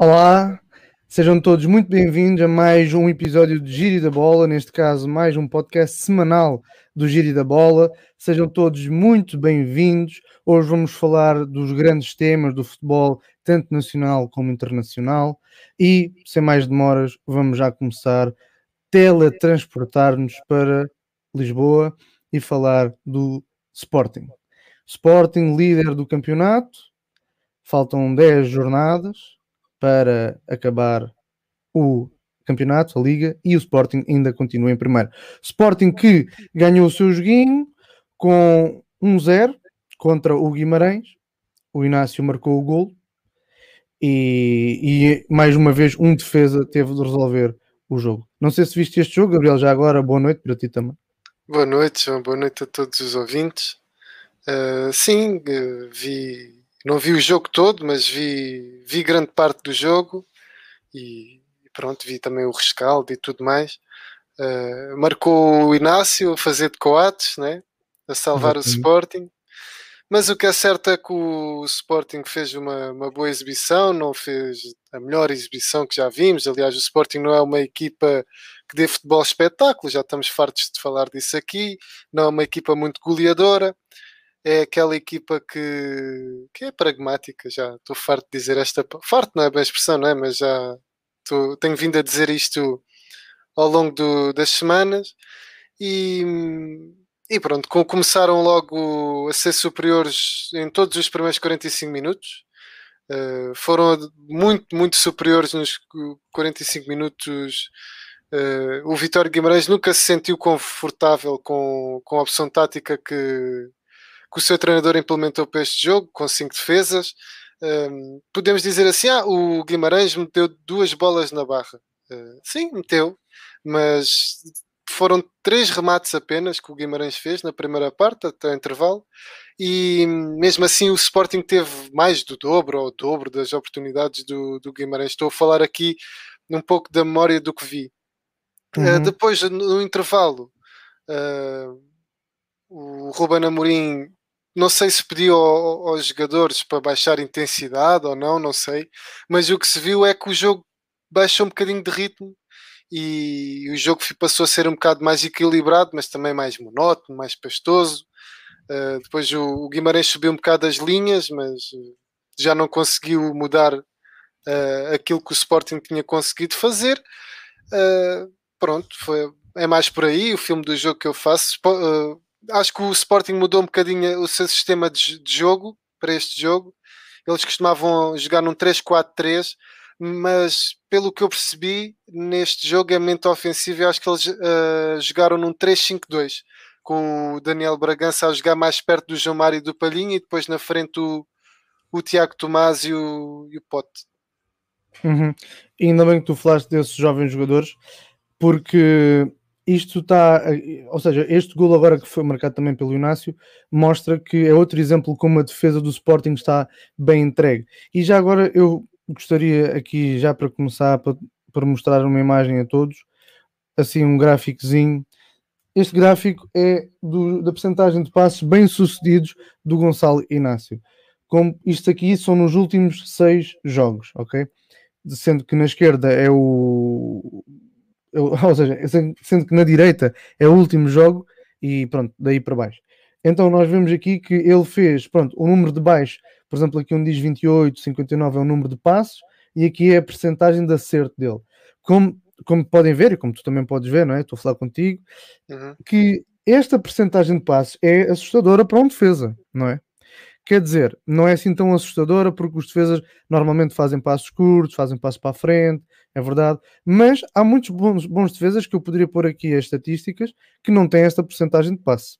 Olá, sejam todos muito bem-vindos a mais um episódio de Giri da Bola, neste caso, mais um podcast semanal do Giri da Bola. Sejam todos muito bem-vindos. Hoje vamos falar dos grandes temas do futebol, tanto nacional como internacional. E, sem mais demoras, vamos já começar teletransportar-nos para Lisboa e falar do Sporting. Sporting, líder do campeonato, faltam 10 jornadas para acabar o campeonato, a Liga, e o Sporting ainda continua em primeiro. Sporting que ganhou o seu joguinho com 1-0 contra o Guimarães, o Inácio marcou o gol e, e, mais uma vez um defesa teve de resolver o jogo. Não sei se viste este jogo, Gabriel, já agora boa noite para ti também. Boa noite, João, boa noite a todos os ouvintes. Uh, sim, uh, vi não vi o jogo todo, mas vi, vi grande parte do jogo e pronto, vi também o rescaldo e tudo mais. Uh, marcou o Inácio a fazer de coates, né? a salvar o Sporting. Mas o que é certo é que o Sporting fez uma, uma boa exibição, não fez a melhor exibição que já vimos. Aliás, o Sporting não é uma equipa que dê futebol espetáculo, já estamos fartos de falar disso aqui. Não é uma equipa muito goleadora é aquela equipa que, que é pragmática, já estou farto de dizer esta. Farto não é bem a expressão, não é? Mas já tô, tenho vindo a dizer isto ao longo do, das semanas e, e pronto, começaram logo a ser superiores em todos os primeiros 45 minutos. Uh, foram muito, muito superiores nos 45 minutos. Uh, o Vitório Guimarães nunca se sentiu confortável com, com a opção tática que, que o seu treinador implementou para este jogo, com cinco defesas. Um, podemos dizer assim: ah, o Guimarães meteu duas bolas na barra. Uh, sim, meteu, mas foram três remates apenas que o Guimarães fez na primeira parte, até o intervalo, e mesmo assim o Sporting teve mais do dobro ou o dobro das oportunidades do, do Guimarães. Estou a falar aqui um pouco da memória do que vi. Ah, uhum. Uh, depois, no intervalo, uh, o Ruben Amorim não sei se pediu aos jogadores para baixar intensidade ou não, não sei, mas o que se viu é que o jogo baixou um bocadinho de ritmo e o jogo passou a ser um bocado mais equilibrado, mas também mais monótono, mais pastoso. Uh, depois o, o, Guimarães subiu um bocado as linhas, mas já não conseguiu mudar uh, aquilo que o Sporting tinha conseguido fazer. Uh, pronto, foi, é mais por aí o filme do jogo que eu faço acho que o Sporting mudou um bocadinho o seu sistema de, de jogo para este jogo. Eles costumavam jogar num 3-4-3, mas pelo que eu percebi, neste jogo é mente ofensivo. Eu acho que eles uh, jogaram num 3-5-2, com o Daniel Bragança a jogar mais perto do João Mário e do Palhinha, e depois na frente o, o Tiago Tomás e o, e o Pote. Uhum. E ainda bem que tu falaste desses jovens jogadores, porque isto está, ou seja, este gol agora que foi marcado também pelo Inácio mostra que é outro exemplo como a defesa do Sporting está bem entregue. E já agora eu gostaria aqui, já para começar, para, para mostrar uma imagem a todos, assim um gráficozinho. Este gráfico é do, da percentagem de passos bem sucedidos do Gonçalo Inácio. Como isto aqui são nos últimos seis jogos, ok? Sendo que na esquerda é o ou seja, sendo que na direita é o último jogo e pronto, daí para baixo. Então nós vemos aqui que ele fez, pronto, o número de baixo, por exemplo, aqui onde diz 28, 59 é o número de passos e aqui é a percentagem de acerto dele. Como, como podem ver, e como tu também podes ver, não é? Estou a falar contigo, uhum. que esta percentagem de passos é assustadora para um defesa, não é? Quer dizer, não é assim tão assustadora porque os defesas normalmente fazem passos curtos, fazem passos para a frente, é verdade, mas há muitos bons, bons defesas que eu poderia pôr aqui as estatísticas que não têm esta porcentagem de passe.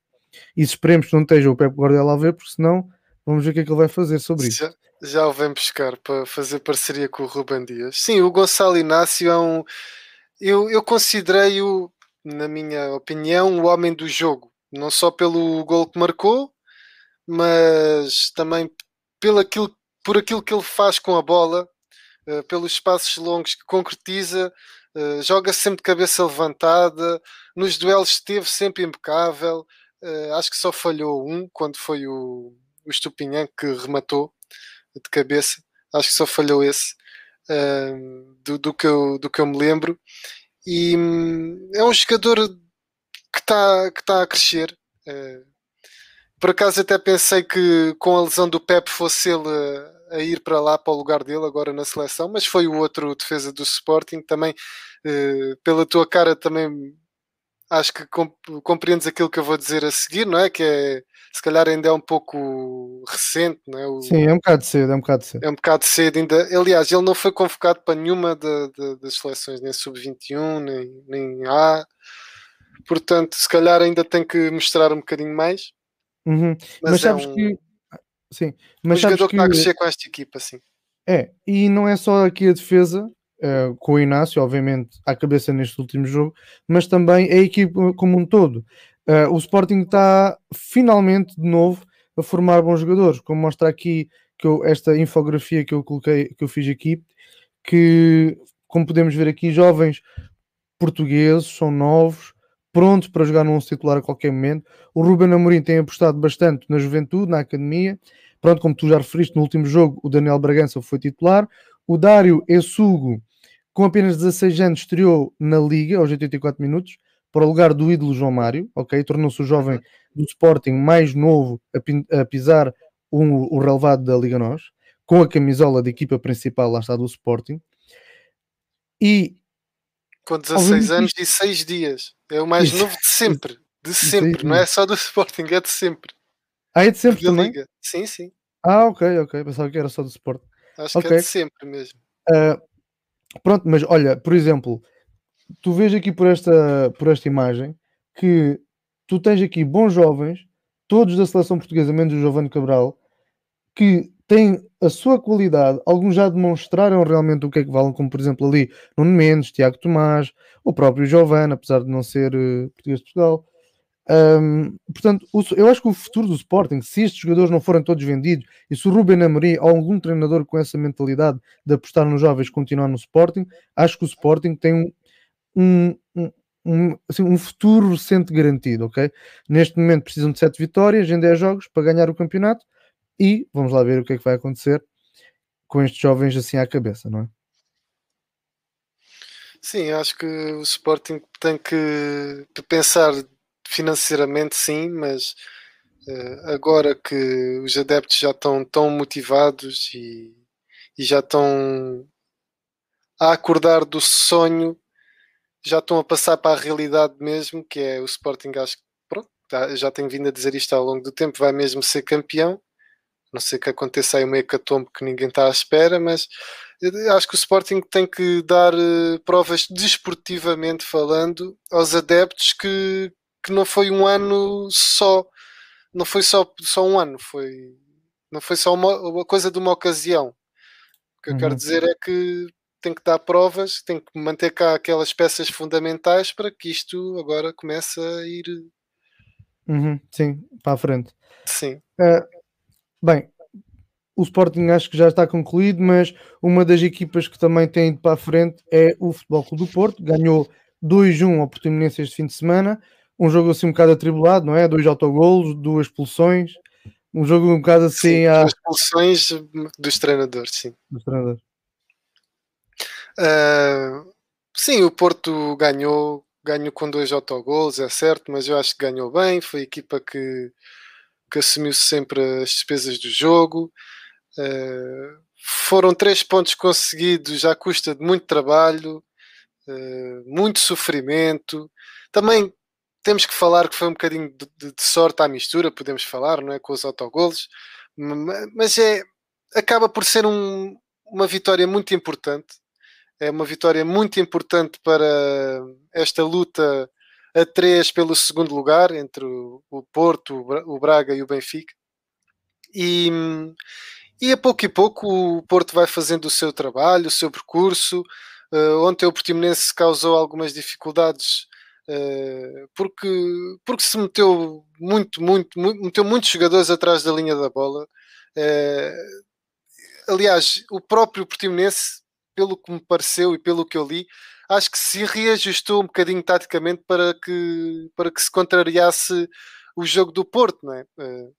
E esperemos que não esteja o Pep Guardiola a ver, porque senão vamos ver o que é que ele vai fazer sobre isso. Já, já o vem buscar para fazer parceria com o Ruben Dias. Sim, o Gonçalo Inácio é um. Eu, eu considerei-o, na minha opinião, o homem do jogo. Não só pelo gol que marcou, mas também pelo aquilo, por aquilo que ele faz com a bola, uh, pelos espaços longos que concretiza, uh, joga sempre de cabeça levantada, nos duelos esteve sempre impecável. Uh, acho que só falhou um quando foi o, o Estupinhã que rematou de cabeça. Acho que só falhou esse. uh, do, do, que eu, do que eu me lembro. E um, é um jogador que está que tá a crescer. Por acaso até pensei que com a lesão do Pep fosse ele a, ir para lá para o lugar dele agora na seleção, mas foi o outro defesa do Sporting também. Uh, pela tua cara também acho que compreendes aquilo que eu vou dizer a seguir, não é? Que é se calhar ainda é um pouco recente, não é? O, Sim, é um bocado cedo, é um bocado cedo. É um bocado cedo ainda. Aliás, ele não foi convocado para nenhuma de, de, das seleções, nem sub-21, nem, nem A. Portanto, se calhar ainda tem que mostrar um bocadinho mais. Uhum. Mas, mas, sabes é um, que. Sim, mas um jogador que está a crescer com esta equipa, sim. É, e não é só aqui a defesa, Uh, com o Inácio, obviamente, à cabeça neste último jogo, mas também a equipe como um todo. Uh, o Sporting está finalmente de novo a formar bons jogadores, como mostra aqui que eu, esta infografia que eu coloquei, que eu fiz aqui, que como podemos ver aqui, jovens portugueses são novos, prontos para jogar num titular a qualquer momento. O Ruben Amorim tem apostado bastante na juventude, na academia. Pronto, como tu já referiste no último jogo, o Daniel Bragança foi titular. O Dário Essugo com apenas 16 anos, estreou na Liga aos 84 minutos para o lugar do ídolo João Mário, ok? Tornou-se o jovem do Sporting mais novo a, pisar o, relevado da Liga Nós, com a camisola da equipa principal, lá está, do Sporting. E. Com 16 anos e 6 dias. É o mais novo de sempre. De sempre, não é só do Sporting, é de sempre. Ah, é de sempre da também? Liga. Sim, sim. Ah, ok, ok. Pensava que era só do Sporting. Acho okay. que é de sempre mesmo. Uh, Pronto, mas olha, por exemplo, tu vês aqui por esta, por esta imagem que tu tens aqui bons jovens, todos da seleção portuguesa, menos o Giovanni Cabral, que têm a sua qualidade, alguns já demonstraram realmente o que é que valem, como por exemplo ali Nuno Mendes, Tiago Tomás, o próprio Giovanni, apesar de não ser uh, português de Portugal. Um, portanto, o, eu acho que o futuro do Sporting, se estes jogadores não forem todos vendidos e se o Ruben Amorim ou algum treinador com essa mentalidade de apostar nos jovens continuar no Sporting, acho que o Sporting tem um, um, um, assim, um futuro recente garantido, ok? Neste momento precisam de 7 vitórias em 10 jogos para ganhar o campeonato e vamos lá ver o que é que vai acontecer com estes jovens assim à cabeça, não é? Sim, acho que o Sporting tem que pensar financeiramente sim, mas uh, agora que os adeptos já estão tão motivados e, e já estão a acordar do sonho, já estão a passar para a realidade mesmo, que é o Sporting, acho que pronto, já tenho vindo a dizer isto ao longo do tempo, vai mesmo ser campeão. Não sei que aconteça aí uma hecatombe que ninguém está à espera, mas acho que o Sporting tem que dar uh, provas desportivamente falando aos adeptos que, que não foi um ano só, não foi só, só um ano, foi, não foi só uma, uma coisa de uma ocasião. O que eu quero uhum. dizer é que tem que dar provas, tem que manter cá aquelas peças fundamentais para que isto agora comece a ir. Uhum, sim, para a frente. Sim. Uh, bem, o Sporting acho que já está concluído, mas uma das equipas que também tem ido para a frente é o Futebol Clube do Porto. Ganhou 2-1 ao Portimonense este fim de semana um jogo assim um bocado atribulado, não é? Dois autogolos, duas expulsões, um jogo um bocado assim. Sim, a... expulsões dos treinadores, sim. Dos treinadores. Uh, sim, o Porto ganhou, ganhou com dois autogolos, é certo, mas eu acho que ganhou bem. Foi a equipa que, que assumiu sempre as despesas do jogo. Uh, foram três pontos conseguidos à custa de muito trabalho, uh, muito sofrimento. Também temos que falar que foi um bocadinho de, de, sorte à mistura, podemos falar, não é? Com os autogolos, mas é, acaba por ser um, uma vitória muito importante. É uma vitória muito importante para esta luta a três pelo segundo lugar entre o, Porto, o Braga e o Benfica. E, e a pouco e pouco o Porto vai fazendo o seu trabalho, o seu percurso. Uh, ontem o Portimonense causou algumas dificuldades eh, porque, porque se meteu muito, muito, muito, meteu muitos jogadores atrás da linha da bola. Uh, aliás, o próprio Portimonense, pelo que me pareceu e pelo que eu li, acho que se reajustou um bocadinho taticamente para que, para que se contrariasse o jogo do Porto, não é? Uh,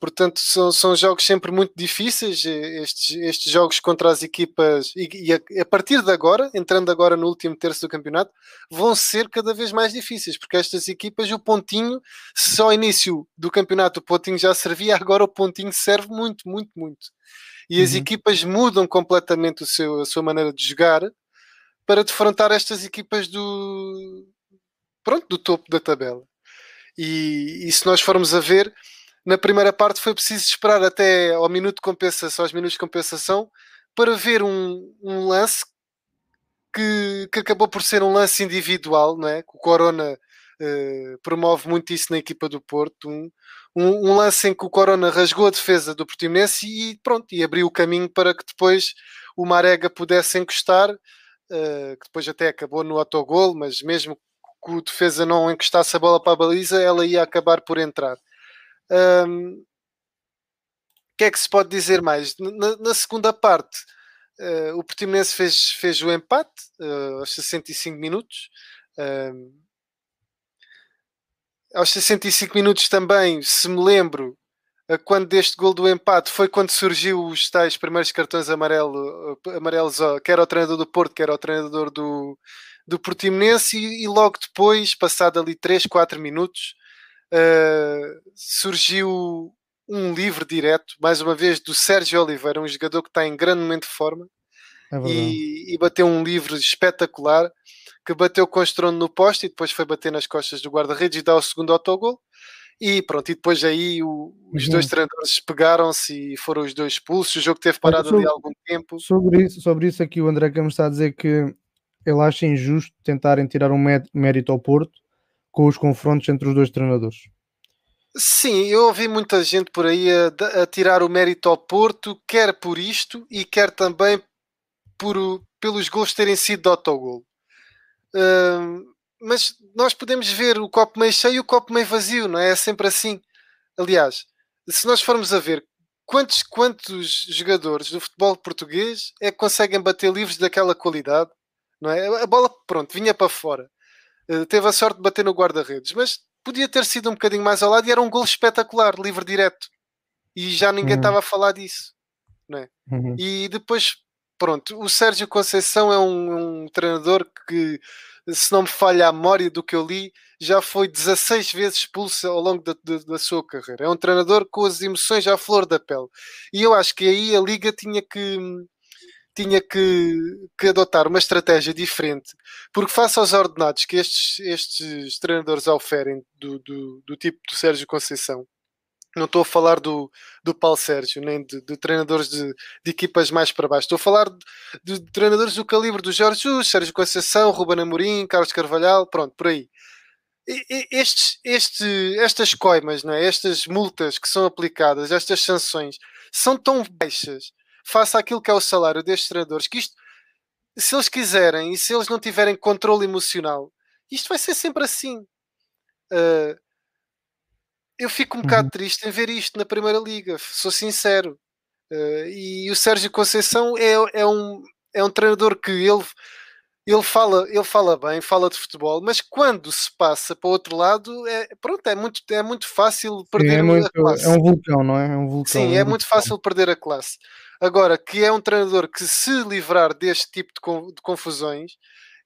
Portanto, são, são jogos sempre muito difíceis, estes, estes jogos contra as equipas, e, e a, a, partir de agora, entrando agora no último terço do campeonato, vão ser cada vez mais difíceis, porque estas equipas, o pontinho, se ao início do campeonato o pontinho já servia, agora o pontinho serve muito, muito, muito. E as uhum. equipas mudam completamente o seu, a sua maneira de jogar para defrontar estas equipas do, pronto, do topo da tabela. E, e se nós formos a ver, na primeira parte foi preciso esperar até ao minuto de compensação, aos minutos de compensação, para ver um, um lance que, que, acabou por ser um lance individual, não é? O Corona uh, promove muito isso na equipa do Porto. Um, um, um, lance em que o Corona rasgou a defesa do Portimonense e pronto, e abriu o caminho para que depois o Marega pudesse encostar, que depois até acabou no autogol, mas mesmo que o defesa não encostasse a bola para a baliza, ela ia acabar por entrar. Um, o que é que se pode dizer mais? Na, na segunda parte, uh, o Portimonense fez, fez o empate uh, aos 65 minutos. Uh, aos 65 minutos também, se me lembro, quando deste gol do empate foi quando surgiu os tais primeiros cartões amarelo, amarelos, quer ao treinador do Porto, quer ao treinador do, do Portimonense, e, e logo depois, passado ali 3, 4 minutos, uh, surgiu um livre direto, mais uma vez, do Sérgio Oliveira, um jogador que está em grande momento de forma, é e, e, bateu um livre espetacular, que bateu com o estrondo no poste e depois foi bater nas costas do guarda-redes e dá o segundo autogol. E pronto, e depois aí o, os uhum. dois treinadores pegaram-se e foram os dois expulsos. O jogo teve parado sobre, ali algum tempo. Sobre isso, sobre isso aqui, o André Campos está a dizer que ele acha injusto tentarem tirar um mérito ao Porto com os confrontos entre os dois treinadores. Sim, eu ouvi muita gente por aí a, a tirar o mérito ao Porto, quer por isto e quer também por, pelos gols terem sido de autogol. Uh, mas nós podemos ver o copo meio cheio e o copo meio vazio, não é? É sempre assim. Aliás, se nós formos a ver quantos, quantos jogadores do futebol português é que conseguem bater livros daquela qualidade, não é? A bola, pronto, vinha para fora. Eh, teve a sorte de bater no guarda-redes, mas podia ter sido um bocadinho mais ao lado e era um gol espetacular, livre direto. E já ninguém uhum. estava uhum. a falar disso. Não é? Uhum. E depois, pronto, o Sérgio Conceição é um, um, treinador que, se não me falha a memória do que eu li, já foi 16 vezes expulso ao longo da, da, da sua carreira. É um treinador com as emoções à flor da pele. E eu acho que aí a Liga tinha que tinha que, que adotar uma estratégia diferente, porque face aos ordenados que estes, estes treinadores oferem do, do, do tipo do Sérgio Conceição, não estou a falar do, do Paulo Sérgio, nem de, de treinadores de, de, equipas mais para baixo. Estou a falar de, de treinadores do calibre do Jorge Jesus, Sérgio Conceição, Ruben Amorim, Carlos Carvalhal, pronto, por aí. Estes, este, estas coimas, não é? estas multas que são aplicadas, estas sanções, são tão baixas faça aquilo que é o salário destes treinadores, que isto, se eles quiserem e se eles não tiverem controle emocional, isto vai ser sempre assim. Uh, eu fico um uhum. bocado triste em ver isto na Primeira Liga, sou sincero. Uh, e o Sérgio Conceição é, é, um, é um treinador que ele, ele, fala, ele fala bem, fala de futebol, mas quando se passa para o outro lado, é, pronto, é muito, é muito fácil perder Sim, é muito, a classe. É um vulcão, não é? É um vulcão. Sim, é, é muito fácil perder a classe. Agora, que é um treinador que se livrar deste tipo de confusões,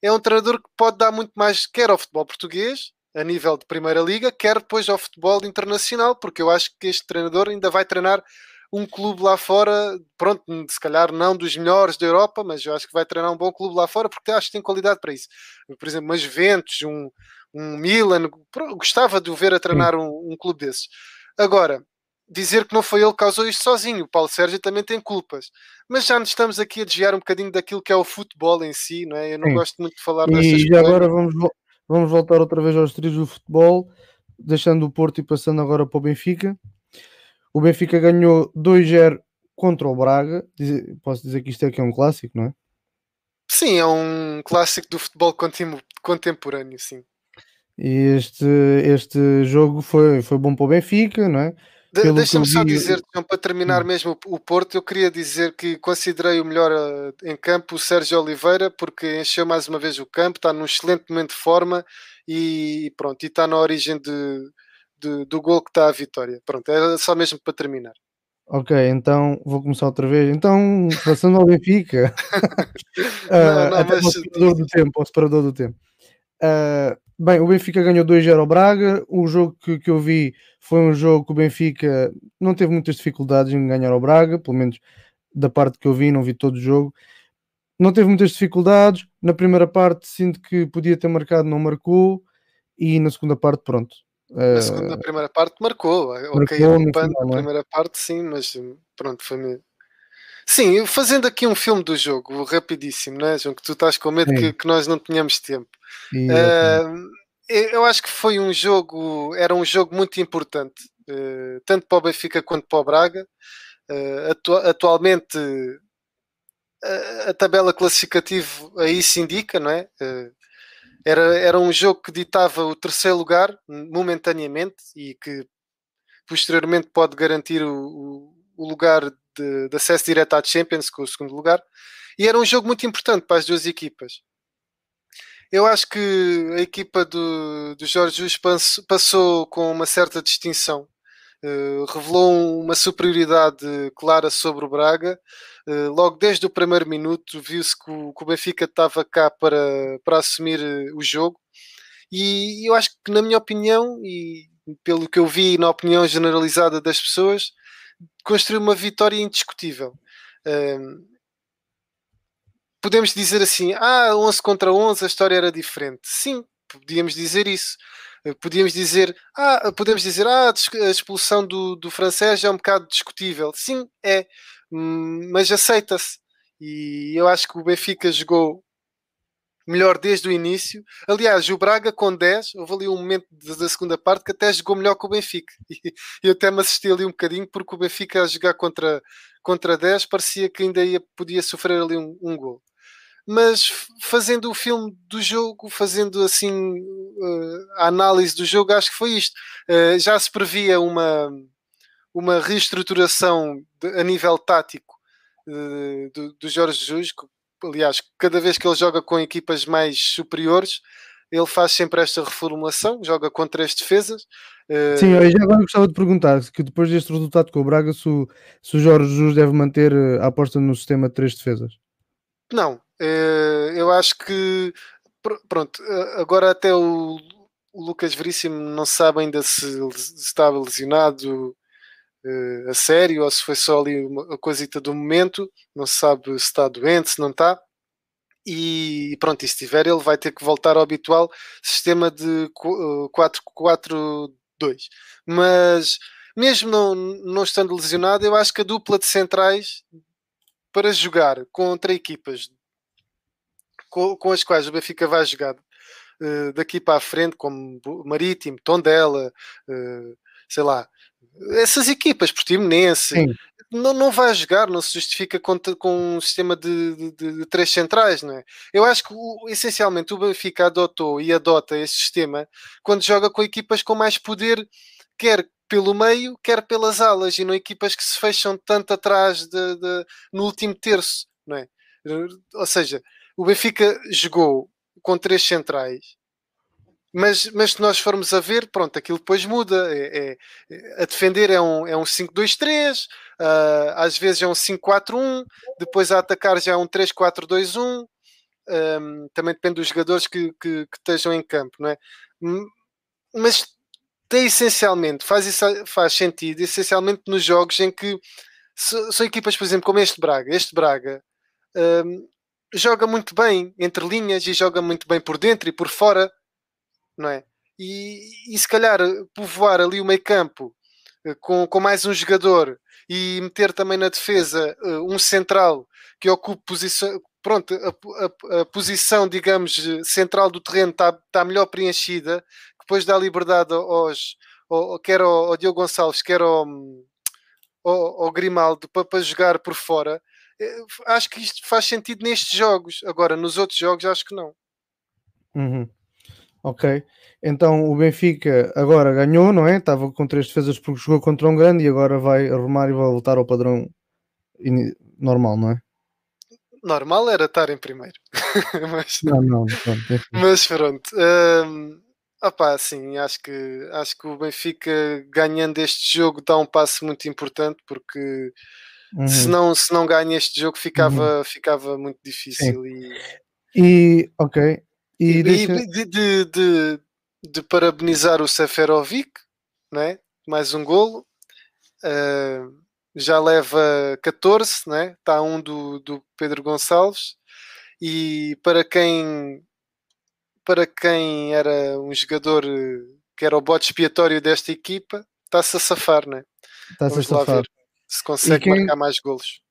é um treinador que pode dar muito mais, quer ao futebol português, a nível de Primeira Liga, quer depois ao futebol internacional, porque eu acho que este treinador ainda vai treinar um clube lá fora, pronto, se calhar não dos melhores da Europa, mas eu acho que vai treinar um bom clube lá fora, porque acho que tem qualidade para isso. Por exemplo, uma Juventus, um, um Milan, gostava de o ver a treinar um, um clube desses. Agora, dizer que não foi ele que causou isto sozinho. O Paulo Sérgio também tem culpas. Mas já nos estamos aqui a desviar um bocadinho daquilo que é o futebol em si, não é? Eu não Sim. gosto muito de falar dessas coisas. E agora vamos, vamos voltar outra vez aos trilhos do futebol, deixando o Porto e passando agora para o Benfica. O Benfica ganhou 2-0 contra o Braga. Posso dizer que isto é que é um clássico, não é? Sim, é um clássico do futebol contemporâneo, sim. E este, este jogo foi, foi bom para o Benfica, não é? De, Deixa-me só dizer, então, para terminar hum. mesmo o, Porto, eu queria dizer que considerei o melhor uh, em campo o Sérgio Oliveira, porque encheu mais uma vez o campo, está num excelente momento de forma e pronto, e está na origem de, de, do gol que está a vitória. Pronto, era só mesmo para terminar. Ok, então vou começar outra vez. Então, passando ao Benfica, não, até mas... ao separador do tempo, ao separador do tempo. Uh, bem, o Benfica ganhou 2-0 ao Braga. O jogo que, que eu vi foi um jogo que o Benfica não teve muitas dificuldades em ganhar ao Braga, pelo menos da parte que eu vi, não vi todo o jogo. Não teve muitas dificuldades. Na primeira parte, sinto que podia ter marcado, não marcou. E na segunda parte, pronto, na segunda, primeira parte marcou. marcou ok, roubando a é? primeira parte, sim, mas pronto, foi mesmo. Sim, fazendo aqui um filme do jogo, rapidíssimo, né, João? Que tu estás com medo que, que, nós não tenhamos tempo. Uh, eu acho que foi um jogo, era um jogo muito importante, uh, tanto para o Benfica quanto para o Braga. Uh, atu atualmente a tabela classificativa aí se indica, não é? Era, era um jogo que ditava o terceiro lugar momentaneamente e que posteriormente pode garantir o, o lugar de, de, acesso direto à Champions com o segundo lugar. E era um jogo muito importante para as duas equipas. Eu acho que a equipa do, do Jorge Jesus passou com uma certa distinção Uh, revelou uma superioridade clara sobre o Braga. Uh, logo desde o primeiro minuto viu-se que, que, o Benfica estava cá para, para assumir uh, o jogo. E eu acho que, na minha opinião, e pelo que eu vi na opinião generalizada das pessoas, construiu uma vitória indiscutível. Ehm, podemos dizer assim, ah, 11 contra 11 a história era diferente. Sim, podíamos dizer isso podíamos dizer, ah, podemos dizer, ah, a expulsão do, do francês é um bocado discutível. Sim, é, hum, mas aceita-se. E eu acho que o Benfica jogou melhor desde o início. Aliás, o Braga com 10, houve ali um momento da segunda parte que até jogou melhor que o Benfica. E eu até me assisti ali um bocadinho porque o Benfica a jogar contra, contra 10 parecia que ainda ia, podia sofrer ali um, um gol mas fazendo o filme do jogo, fazendo assim uh, a análise do jogo, acho que foi isto. Uh, já se previa uma, uma reestruturação a nível tático uh, do, do Jorge Jesus, aliás, cada vez que ele joga com equipas mais superiores, ele faz sempre esta reformulação, joga com três defesas. Sim, eu já agora gostava de perguntar que depois deste resultado com o Braga, se o, se o Jorge Jesus deve manter a aposta no sistema de três defesas. Não, eh, eu acho que pronto, eh, agora até o, Lucas Veríssimo não sabe ainda se, estava lesionado uh, a sério ou se foi só ali uma coisita do momento, não se sabe se está doente, se não está. E pronto, e se tiver, ele vai ter que voltar ao habitual sistema de 4-4-2. Mas mesmo não, não estando lesionado, eu acho que a dupla de centrais para jogar contra equipas com, com as quais o Benfica vai jogar uh, daqui para a frente, como Marítimo, Tondela, sei lá, essas equipas, Portimonense, não, não vai jogar, não se justifica com, com um sistema de, de, de, três centrais, não é? Eu acho que essencialmente o Benfica adotou e adota esse sistema quando joga com equipas com mais poder, quer pelo meio, quer pelas alas, e não equipas que se fecham tanto atrás de, de, no último terço, não é? Ou seja, o Benfica jogou com três centrais, mas, mas se nós formos a ver, pronto, aquilo depois muda. É, é a defender é um, é um 5-2-3, uh, ah, às vezes é um 5-4-1, depois a atacar já é um 3-4-2-1. Um, também depende dos jogadores que, que, que, estejam em campo, não é? Mas tem essencialmente, faz, isso, faz sentido, essencialmente nos jogos em que são equipas, por exemplo, como este Braga. Este Braga um, joga muito bem entre linhas e joga muito bem por dentro e por fora, não é? E, e se calhar povoar ali o meio campo eh, com, com mais um jogador e meter também na defesa eh, um central que ocupe posição, pronto, a, a, a posição, digamos, central do terreno está, está melhor preenchida, depois dá liberdade aos, ao, quer ao, ao Diogo Gonçalves, quer ao, ao, ao Grimaldo para, para jogar por fora eh, acho que isto faz sentido nestes jogos. Agora, nos outros jogos, acho que não. Uhum. Ok. Então o Benfica agora ganhou, não é? Estava com três defesas porque jogou contra um grande e agora vai arrumar e vai voltar ao padrão normal, não é? Normal era estar em primeiro. mas, não, não, pronto, mas pronto. Hum, Opa, sim, acho que, acho que o Benfica ganhando este jogo dá um passo muito importante porque uhum. se, não, se não ganha este jogo ficava, uhum. ficava muito difícil. E, e, ok. E, e deixa... de, de, de, de, parabenizar o Seferovic, né? mais um golo. Uh, já leva 14, né? está um do, do Pedro Gonçalves. E para quem para quem era um jogador que era o bote expiatório desta equipa, está-se a safar, né? Está-se a safar. Ver se consegue quem... marcar mais golos.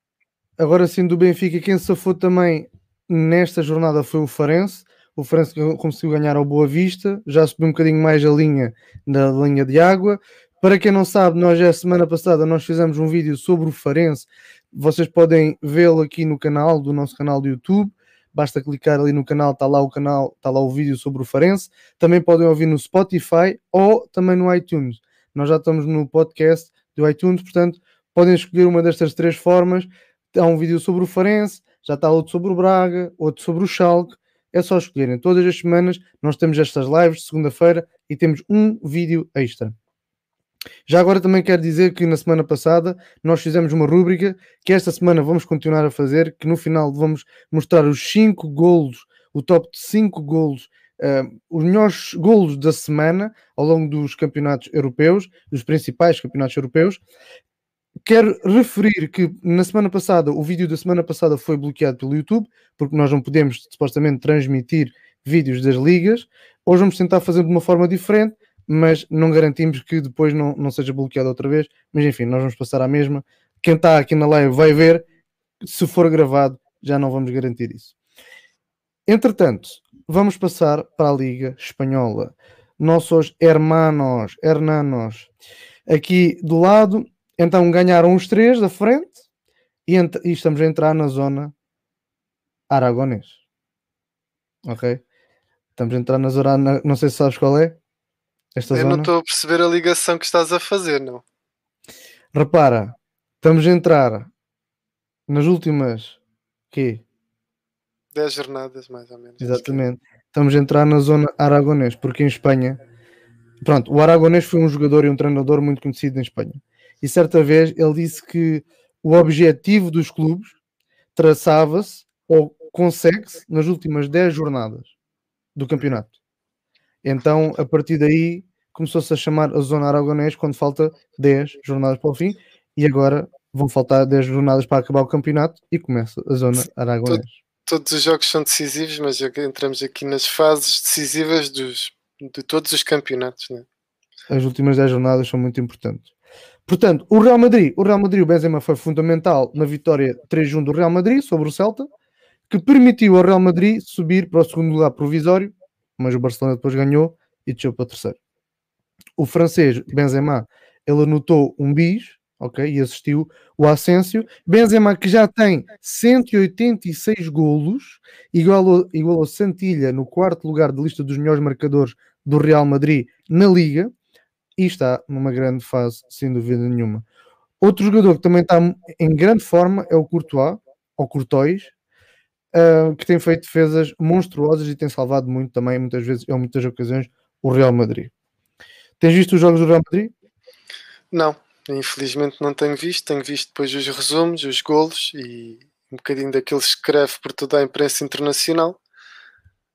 Agora sim, do Benfica, quem safou também nesta jornada foi o Farense. O Farense conseguiu ganhar ao Boa Vista, já subiu um bocadinho mais a linha da linha de água. Para quem não sabe, nós já semana passada nós fizemos um vídeo sobre o Farense. Vocês podem vê-lo aqui no canal, do nosso canal do YouTube basta clicar ali no canal, está lá o canal, está lá o vídeo sobre o Farense. Também podem ouvir no Spotify ou também no iTunes. Nós já estamos no podcast do iTunes, portanto, podem escolher uma destas três formas. Há um vídeo sobre o Farense, já está outro sobre o Braga, outro sobre o Schalke. É só escolherem. Todas as semanas nós temos estas lives, segunda-feira, e temos um vídeo extra. Já agora também quero dizer que na semana passada nós fizemos uma rúbrica que esta semana vamos continuar a fazer, que no final vamos mostrar os 5 golos, o top de 5 golos, uh, os melhores golos da semana ao longo dos campeonatos europeus, dos principais campeonatos europeus. Quero referir que na semana passada, o vídeo da semana passada foi bloqueado pelo YouTube, porque nós não podemos supostamente transmitir vídeos das ligas. Hoje vamos tentar fazer de uma forma diferente mas não garantimos que depois não, não seja bloqueado outra vez. Mas enfim, nós vamos passar à mesma. Quem está aqui na live vai ver. Se for gravado, já não vamos garantir isso. Entretanto, vamos passar para a Liga Espanhola. Nossos hermanos, hermanos, aqui do lado, então ganharam os três da frente e, e estamos a entrar na zona aragonês. Ok? Estamos a entrar na zona, não sei se sabes qual é. Esta Eu zona? não estou a perceber a ligação que estás a fazer, não. Repara, estamos a entrar nas últimas quê? 10 jornadas, mais ou menos. Exatamente. Estamos a entrar na zona aragonês, porque em Espanha, pronto, o aragonês foi um jogador e um treinador muito conhecido em Espanha. E certa vez ele disse que o objetivo dos clubes traçava-se ou consegue-se nas últimas 10 jornadas do campeonato. Então, a partir daí, começou-se a chamar a Zona Aragonês quando falta 10 jornadas para o fim, e agora vão faltar 10 jornadas para acabar o campeonato e começa a Zona Aragonês. todos os jogos são decisivos, mas entramos aqui nas fases decisivas dos, de todos os campeonatos. Né? As últimas 10 jornadas são muito importantes. Portanto, o Real Madrid, o Real Madrid, o Benzema foi fundamental na vitória 3-1 do Real Madrid sobre o Celta, que permitiu ao Real Madrid subir para o segundo lugar provisório mas o Barcelona depois ganhou e desceu para o terceiro. O francês Benzema, ele anotou um bis, ok, e assistiu o Asensio. Benzema que já tem 186 golos, igualou, igualou Santilha no quarto lugar da lista dos melhores marcadores do Real Madrid na Liga e está numa grande fase, sem dúvida nenhuma. Outro jogador que também está em grande forma é o Courtois, ou Courtois, uh, que tem feito defesas monstruosas e tem salvado muito também, muitas vezes, em muitas ocasiões, o Real Madrid. Tens visto os jogos do Real Madrid? Não, infelizmente não tenho visto. Tenho visto depois os resumos, os golos e um bocadinho daqueles que escreve por toda a imprensa internacional.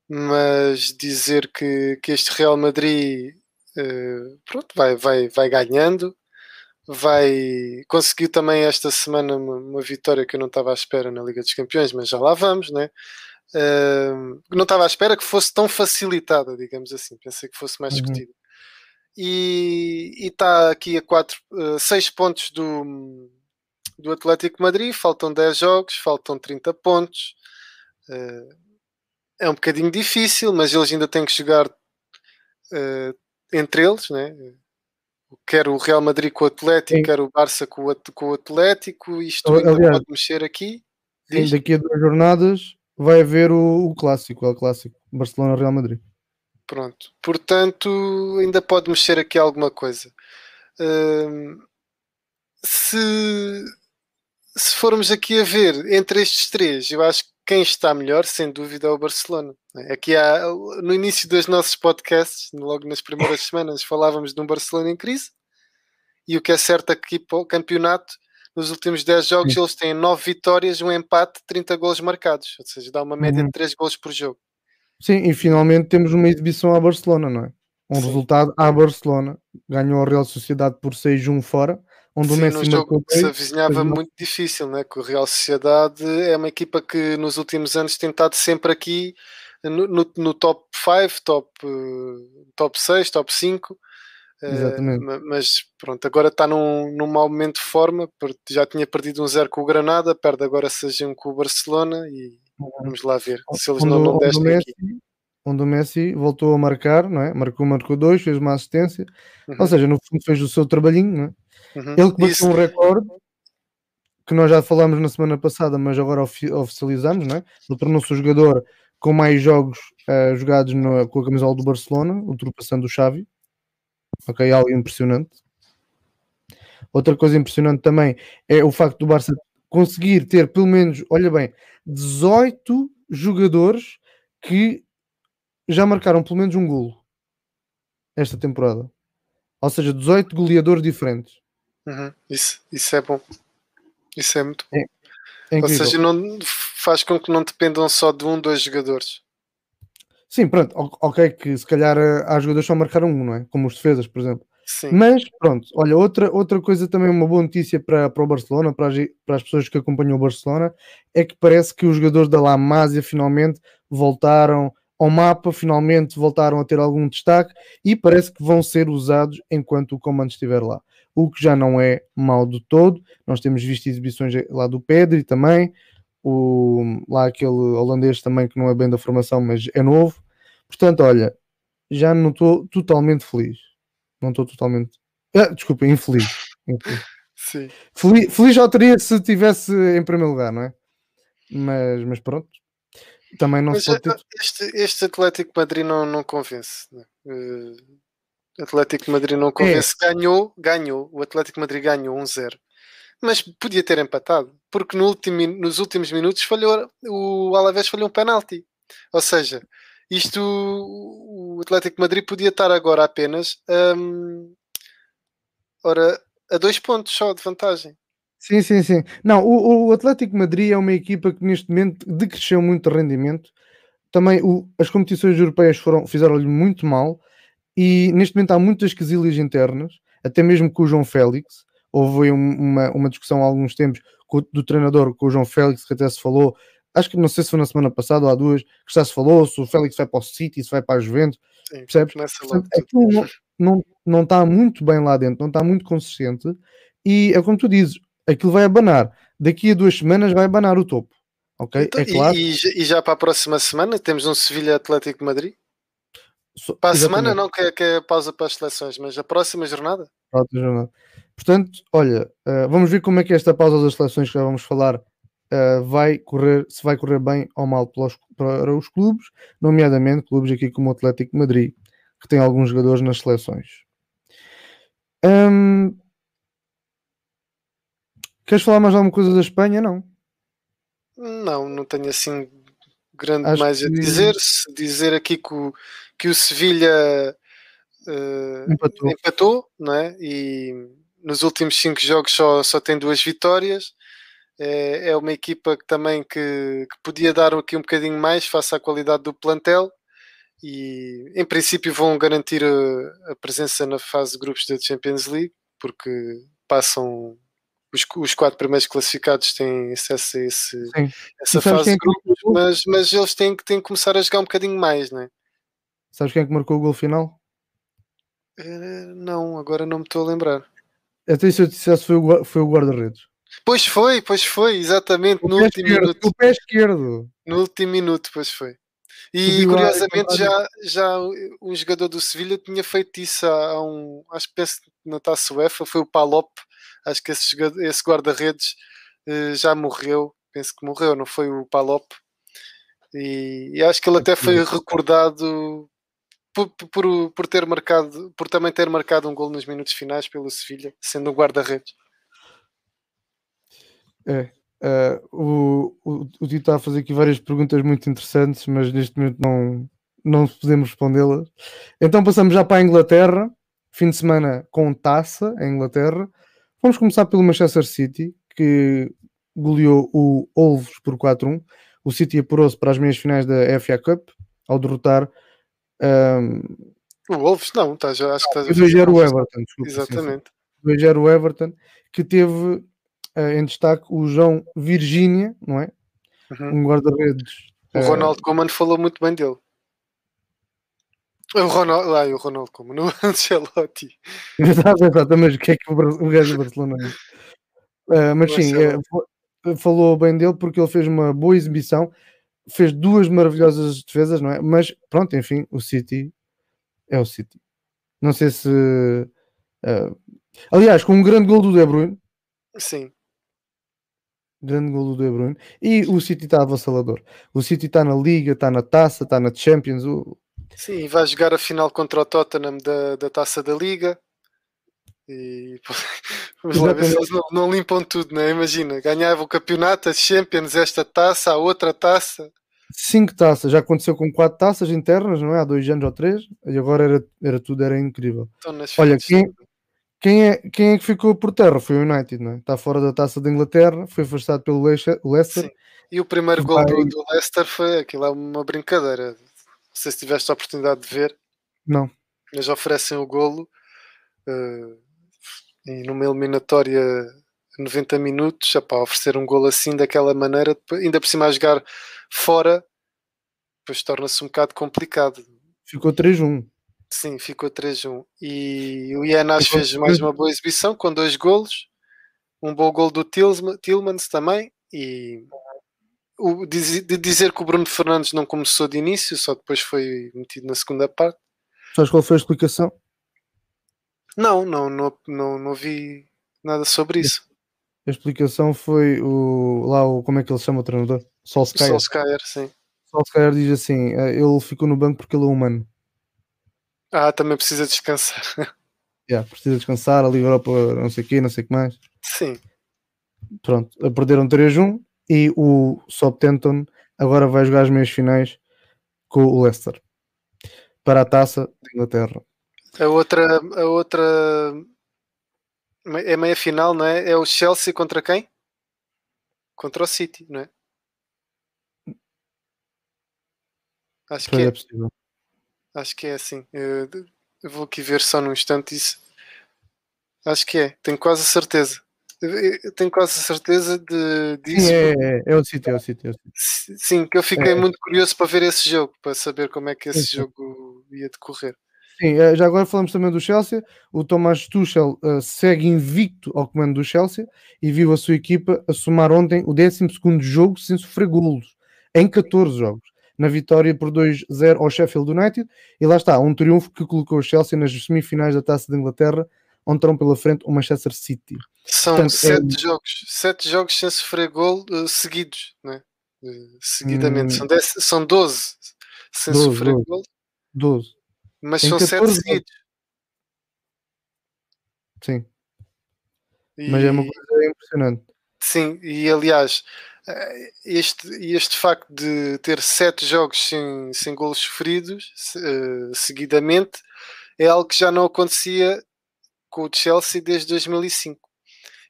Mas dizer que, que este Real Madrid pronto, vai, vai, vai ganhando vai conseguiu também esta semana uma, uma, vitória que eu não estava à espera na Liga dos Campeões, mas já lá vamos, né? Uh, não estava à espera que fosse tão facilitada, digamos assim, pensei que fosse mais uhum. discutida. E está aqui a 4, uh, 6 pontos do, do Atlético Madrid, faltam 10 jogos, faltam 30 pontos. Uh, é um bocadinho difícil, mas eles ainda têm que jogar uh, entre eles, né? quer o Real Madrid com o Atlético, sim. quer o Barça com o, com o Atlético, isto ainda Aliás, pode mexer aqui. Daqui a duas jornadas vai haver o, o clássico, o clássico, Barcelona-Real Madrid. Pronto, portanto, ainda pode mexer aqui alguma coisa. Hum, se, se formos aqui a ver entre estes três, eu acho que quem está melhor, sem dúvida, é o Barcelona. Aqui há, no início dos nossos podcasts, logo nas primeiras semanas, falávamos de um Barcelona em crise. E o que é certo é que para o campeonato, nos últimos 10 jogos, eles têm 9 vitórias, um empate, 30 gols marcados. Ou seja, dá uma média uhum. de 3 gols por jogo. Sim, e finalmente temos uma exibição à Barcelona, não é? Um Sim. resultado à Barcelona. Ganhou a Real Sociedade por 6-1 fora onde Sim, o Messi jogo que se avizinhava mas... muito difícil, né? que o Real Sociedade é uma equipa que nos últimos anos tem estado sempre aqui no, no, no top 5, top, top 6, top 5. Eh, Exatamente. Uh, mas pronto, agora está num, num mau momento de forma, já tinha perdido um zero com o Granada, perde agora seja um com o Barcelona e uhum. vamos lá ver se eles onde, não, não descem aqui. Onde o Messi voltou a marcar, não é? marcou, marcou dois, fez uma assistência, uhum. ou seja, no fundo fez o seu trabalhinho, não é? Uhum. Ele que bateu um recorde que nós já falámos na semana passada, mas agora ofi oficializamos, né? Ele tornou-se o jogador com mais jogos uh, jogados no, com a camisola do Barcelona, ultrapassando o Xavi. Ok, algo impressionante. Outra coisa impressionante também é o facto do Barça conseguir ter pelo menos, olha bem, 18 jogadores que já marcaram pelo menos um golo esta temporada. Ou seja, 18 goleadores diferentes. Uhum. Isso, isso é bom. Isso é muito bom. É, é Ou seja, não, faz com que não dependam só de um, dois jogadores. Sim, pronto, ok, que se calhar eh, há jogadores que só marcaram um, não é? Como os defesas, por exemplo. Sim. Mas pronto, olha, outra, outra coisa também, uma boa notícia para, para o Barcelona, para as, para as pessoas que acompanham o Barcelona, é que parece que os jogadores da La Masia finalmente voltaram ao mapa, finalmente voltaram a ter algum destaque e parece que vão ser usados enquanto o comando estiver lá o que já não é mau do todo. Nós temos visto exibições lá do Pedri também, o, lá aquele holandês também que não é bem da formação, mas é novo. Portanto, olha, já não estou totalmente feliz. Não estou totalmente. Ah, desculpa, infeliz. infeliz. Sim. Feliz, feliz já teria se estivesse em primeiro lugar, não é? Mas, mas pronto. Também não mas se pode ter... este, este Atlético Madrid não, não convence. Né? Uh Atlético Madrid não convence. É. Ganhou, ganhou. O Atlético Madrid ganhou 1-0. Mas podia ter empatado, porque no último, nos últimos minutos falhou, o Alavés falhou um penalti. Ou seja, isto o Atlético Madrid podia estar agora apenas um, ora, a dois pontos só de vantagem. Sim, sim, sim. Não, o, o Atlético Madrid é uma equipa que neste momento decresceu muito de rendimento. Também o, as competições europeias foram, fizeram-lhe muito mal e neste momento há muitas quesilhas internas, até mesmo com o João Félix. Houve uma, uma discussão há alguns tempos do treinador com o João Félix, que até se falou, acho que não sei se foi na semana passada ou há duas, que já se falou se o Félix vai para o City, se vai para a Juventus, Sim, percebes? Portanto, aquilo não, não, não está muito bem lá dentro, não está muito consistente, e é como tu dizes, aquilo vai abanar. Daqui a duas semanas vai abanar o topo. Ok? Então, é claro. E, e, já para a próxima semana temos um Sevilha Atlético Madrid? Para a semana não, que é, que é pausa para as seleções, mas a próxima jornada? Próxima jornada. Portanto, olha, uh, vamos ver como é que esta pausa das seleções que já vamos falar uh, vai correr, se vai correr bem ou mal pelos, para os clubes, nomeadamente clubes aqui como o Atlético Madrid, que tem alguns jogadores nas seleções. Um, queres falar mais alguma coisa da Espanha? Não. Não, não tenho assim grande Acho mais a dizer. Se dizer aqui que o, que o Sevilha uh, empatou. empatou, não é? E nos últimos cinco jogos só, só tem duas vitórias. É, é uma equipa que também que, que podia dar aqui um bocadinho mais face à qualidade do plantel e em princípio vão garantir a, a presença na fase de grupos da Champions League porque passam os, os quatro primeiros classificados têm acesso a esse, essa fase de é grupos, mas, mas eles têm que, têm que começar a jogar um bocadinho mais, não é? Sabes quem é que marcou o gol final? Uh, não, agora não me estou a lembrar. Até se eu dissesse foi o, foi o guarda-redes. Pois foi, pois foi, exatamente, o no último esquerdo, minuto. O pé esquerdo. No último minuto, pois foi. E curiosamente já, já um jogador do Sevilha tinha feito isso há, um, acho que penso na Taça UEFA, foi o Palop, acho que esse, esse guarda-redes uh, já morreu, penso que morreu, não foi o Palop. E, e acho que ele até foi recordado por, por, por, ter marcado, por também ter marcado um gol nos minutos finais pelo Sevilha, sendo um guarda-redes. É, Uh, o, o, o Tito está a fazer aqui várias perguntas muito interessantes, mas neste momento não, não podemos respondê-las. Então passamos já para a Inglaterra, fim de semana com taça em Inglaterra. Vamos começar pelo Manchester City, que goleou o Wolves por 4-1. O City apurou-se para as meias finais da FA Cup ao derrotar. Um... O Wolves não, tá, já, acho que estás a ver. o Everton, desculpa, Exatamente. 2-0 o Everton, que teve uh, em destaque o João Virgínia, não é? Uhum. Um guarda-redes. O Ronaldo uh... Koeman falou muito bem dele. O Ronaldo, ai, o Ronaldo como no Ancelotti. Exato, exato, mas o que é que o gajo do Barcelona uh, Mas sim, é, falou bem dele porque ele fez uma boa exibição, fez duas maravilhosas defesas, não é? Mas pronto, enfim, o City é o City. Não sei se. Uh, aliás, com um grande gol do De Bruyne. Sim. Grande gol do De Bruyne. E o City está avassalador. O City está na Liga, está na Taça, está na Champions. O, Sim, vai jogar a final contra o Tottenham da, da Taça da Liga. E vamos lá eles não, não, limpam tudo, né? Imagina, ganhava o campeonato, a Champions, esta taça, a outra taça. Cinco taças, já aconteceu com quatro taças internas, não é? Há dois anos ou três, e agora era, era tudo, era incrível. Olha, quem, quem, é, quem é que ficou por terra? Foi o United, não é? Está fora da taça da Inglaterra, foi afastado pelo Leicester. Sim. E o primeiro gol do, do Leicester foi aquilo, é uma brincadeira sei se tiveste a oportunidade de ver. Não. Eles oferecem o golo uh, e numa eliminatória 90 minutos, para oferecer um golo assim daquela maneira, ainda por cima a jogar fora, depois torna-se um bocado complicado. Ficou 3-1. Sim, ficou 3-1. E o Ianas fez mais uma boa exibição com dois golos, um bom gol do Tillmans também e o, de dizer que o Bruno Fernandes não começou de início, só depois foi metido na segunda parte. Sabes qual foi a explicação? Não, não, não, não, não vi nada sobre isso. A explicação foi o lá o como é que ele chama o treinador? Solskjaer. Solskjaer, sim. Solskjaer diz assim: eh, ele ficou no banco porque ele é humano. Ah, também precisa descansar. yeah, precisa descansar, ali Europa, não sei o quê, não sei o que mais. Sim. Pronto, perderam 3-1 e o Southampton agora vai jogar as meias finais com o Leicester para a taça de Inglaterra. A outra, a outra é meia final, não é? É o Chelsea contra quem? Contra o City, não é? Acho que é. é. Possível. Acho que é assim. Eu, eu vou aqui ver só num instante isso. Acho que é, tenho quase certeza. Eu tenho quase certeza de, disso. Sim, é, é, é o sítio, é o sítio. É Sim, que eu fiquei é. muito curioso para ver esse jogo, para saber como é que esse sim, jogo ia decorrer. Sim, eh, já agora falamos também do Chelsea. O Thomas Tuchel uh, segue invicto ao comando do Chelsea e viu a sua equipa a somar ontem o 12 jogo sem sofrer golos em 14 jogos, na vitória por 2-0 ao Sheffield United. E lá está, um triunfo que colocou o Chelsea nas semifinais da Taça de Inglaterra onde terão pela frente o Manchester City. São Portanto, sete é... jogos, sete jogos sem sofrer gol uh, seguidos, né? Uh, seguidamente. Hum... São, dez, são 12 sem 12, sofrer 12. gol. 12. Mas em são 7 seguidos. Sim. E... Mas é uma coisa impressionante. Sim, e aliás, eh, este, este facto de ter sete jogos sem, sem golos sofridos uh, seguidamente é algo que já não acontecia com o Chelsea desde 2005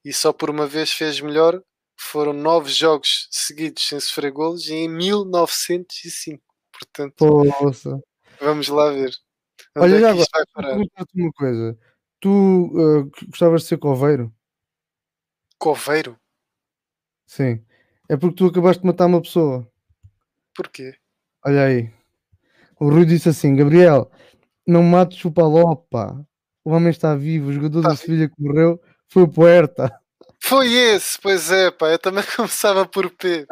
e só por uma vez fez melhor. Foram nove jogos seguidos sem sofrer golos em 1905. Portanto, Poxa. vamos lá ver. Olha, é já agora, perguntar-te uma coisa. Tu uh, gostavas de ser coveiro? Coveiro? Sim. É porque tu acabaste de matar uma pessoa. Porquê? Olha aí. O Rui disse assim: Gabriel, não mates o Palopa o homem está vivo, o jogador está da Sevilha que morreu foi o Puerta. Foi esse, pois é, pá, eu também começava por P.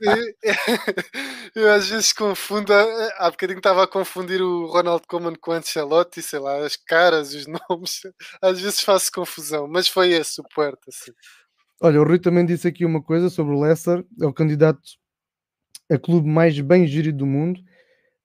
eu, às vezes confundo, há bocadinho estava a confundir o Ronald Koeman com o Ancelotti, sei lá, as caras, os nomes, às vezes faço confusão, mas foi esse o Puerta, sim. Olha, o Rui também disse aqui uma coisa sobre o Leicester, é o candidato a clube mais bem gerido do mundo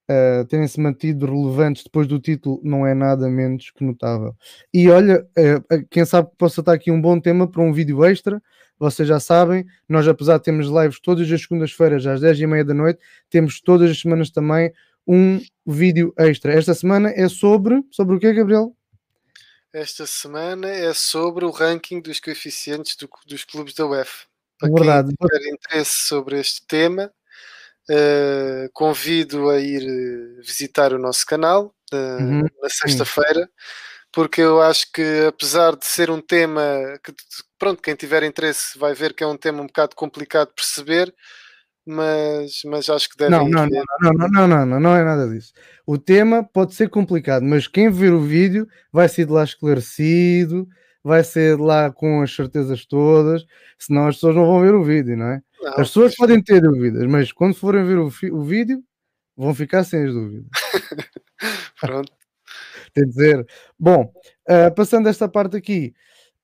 uh, terem-se mantido relevantes depois do título não é nada menos que notável. E olha, uh, quem sabe possa estar aqui um bom tema para um vídeo extra. Vocês já sabem, nós apesar de termos lives todas as segundas-feiras às 10 e meia da noite, temos todas as semanas também um vídeo extra. Esta semana é sobre. Sobre o que, Gabriel? Esta semana é sobre o ranking dos coeficientes do, dos clubes da UEFA. Para Verdade. quem tiver interesse sobre este tema, uh, convido a ir eh, visitar o nosso canal uh, uhum. na sexta-feira, porque eu acho que apesar de ser um tema que, pronto, quem tiver interesse vai ver que é um tema um bocado complicado de perceber, mas, mas acho que deve não, não, não, não, não, não, não, não, não é nada disso. O tema pode ser complicado, mas quem ver o vídeo vai ser de lá esclarecido, vai ser de lá com as certezas todas, senão as pessoas não vão ver o vídeo, não é? Não, as pessoas podem ter dúvidas, mas quando forem ver o, o vídeo, vão ficar sem as dúvidas. Pronto. Tem de dizer. Bom, uh, passando esta parte aqui,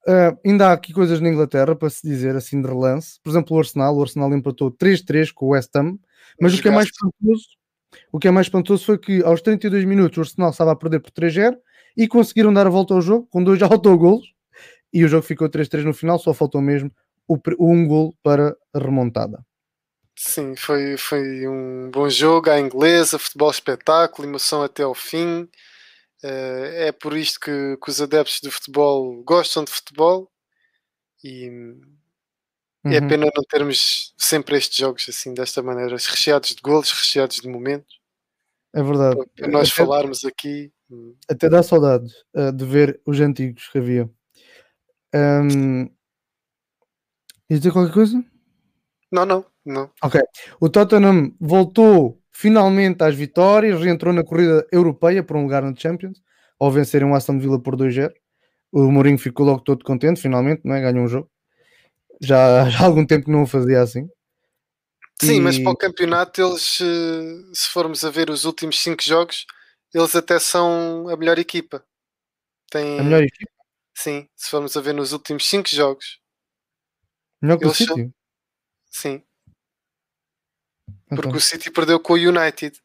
Uh, ainda há aqui coisas na Inglaterra para se dizer assim de relance. Por exemplo, o Arsenal, o Arsenal empatou 3-3 com o West Ham, mas o que é mais espantoso, o que é mais espantoso foi que aos 32 minutos o Arsenal estava a perder por 3-0 e conseguiram dar a volta ao jogo com dois autogolos e o jogo ficou 3-3 no final, só faltou mesmo o, um gol para a remontada. Sim, foi, foi um bom jogo à inglesa, futebol espetáculo, emoção até ao fim. Uh, é por isto que, que, os adeptos do futebol gostam de futebol e é uhum. é pena não termos sempre estes jogos assim, desta maneira, recheados de golos, recheados de momentos. É verdade. Para nós até, falarmos aqui. Hum. Até dá saudade uh, de ver os antigos que havia. Um... Dizer qualquer coisa? Não, não, não. Ok. O Tottenham voltou finalmente às vitórias, reentrou na corrida europeia por um lugar na Champions, ao vencerem o Aston Villa por 2-0. O Mourinho ficou logo todo contente, finalmente, não é? ganhou um jogo. Já, já há algum tempo que não o fazia assim. Sim, e... mas para o campeonato, eles, eh, se formos a ver os últimos 5 jogos, eles até são a melhor equipa. Tem... A melhor equipa? Sim, se formos a ver nos últimos 5 jogos. Melhor que o City? São... Sim. Porque então. o City perdeu com o United.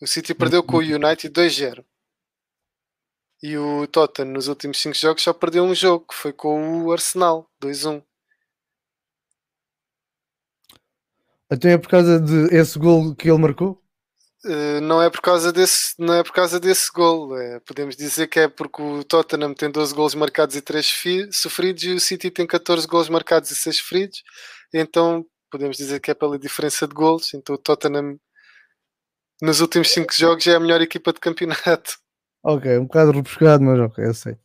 O City perdeu com o uhum. United 2-0. E o Tottenham nos últimos 5 jogos só perdeu um jogo, que foi com o Arsenal 2-1. Então é por causa de esse gol que ele marcou? Uh, não é por causa desse, não é por causa desse gol. É, podemos dizer que é porque o Tottenham tem 12 gols marcados e 3 sofridos e o City tem 14 gols marcados e 6 sofridos. Então podemos dizer que é pela diferença de gols. Então o Tottenham nos últimos 5 jogos é a melhor equipa de campeonato. Ok, um bocado repescado, mas ok, aceito.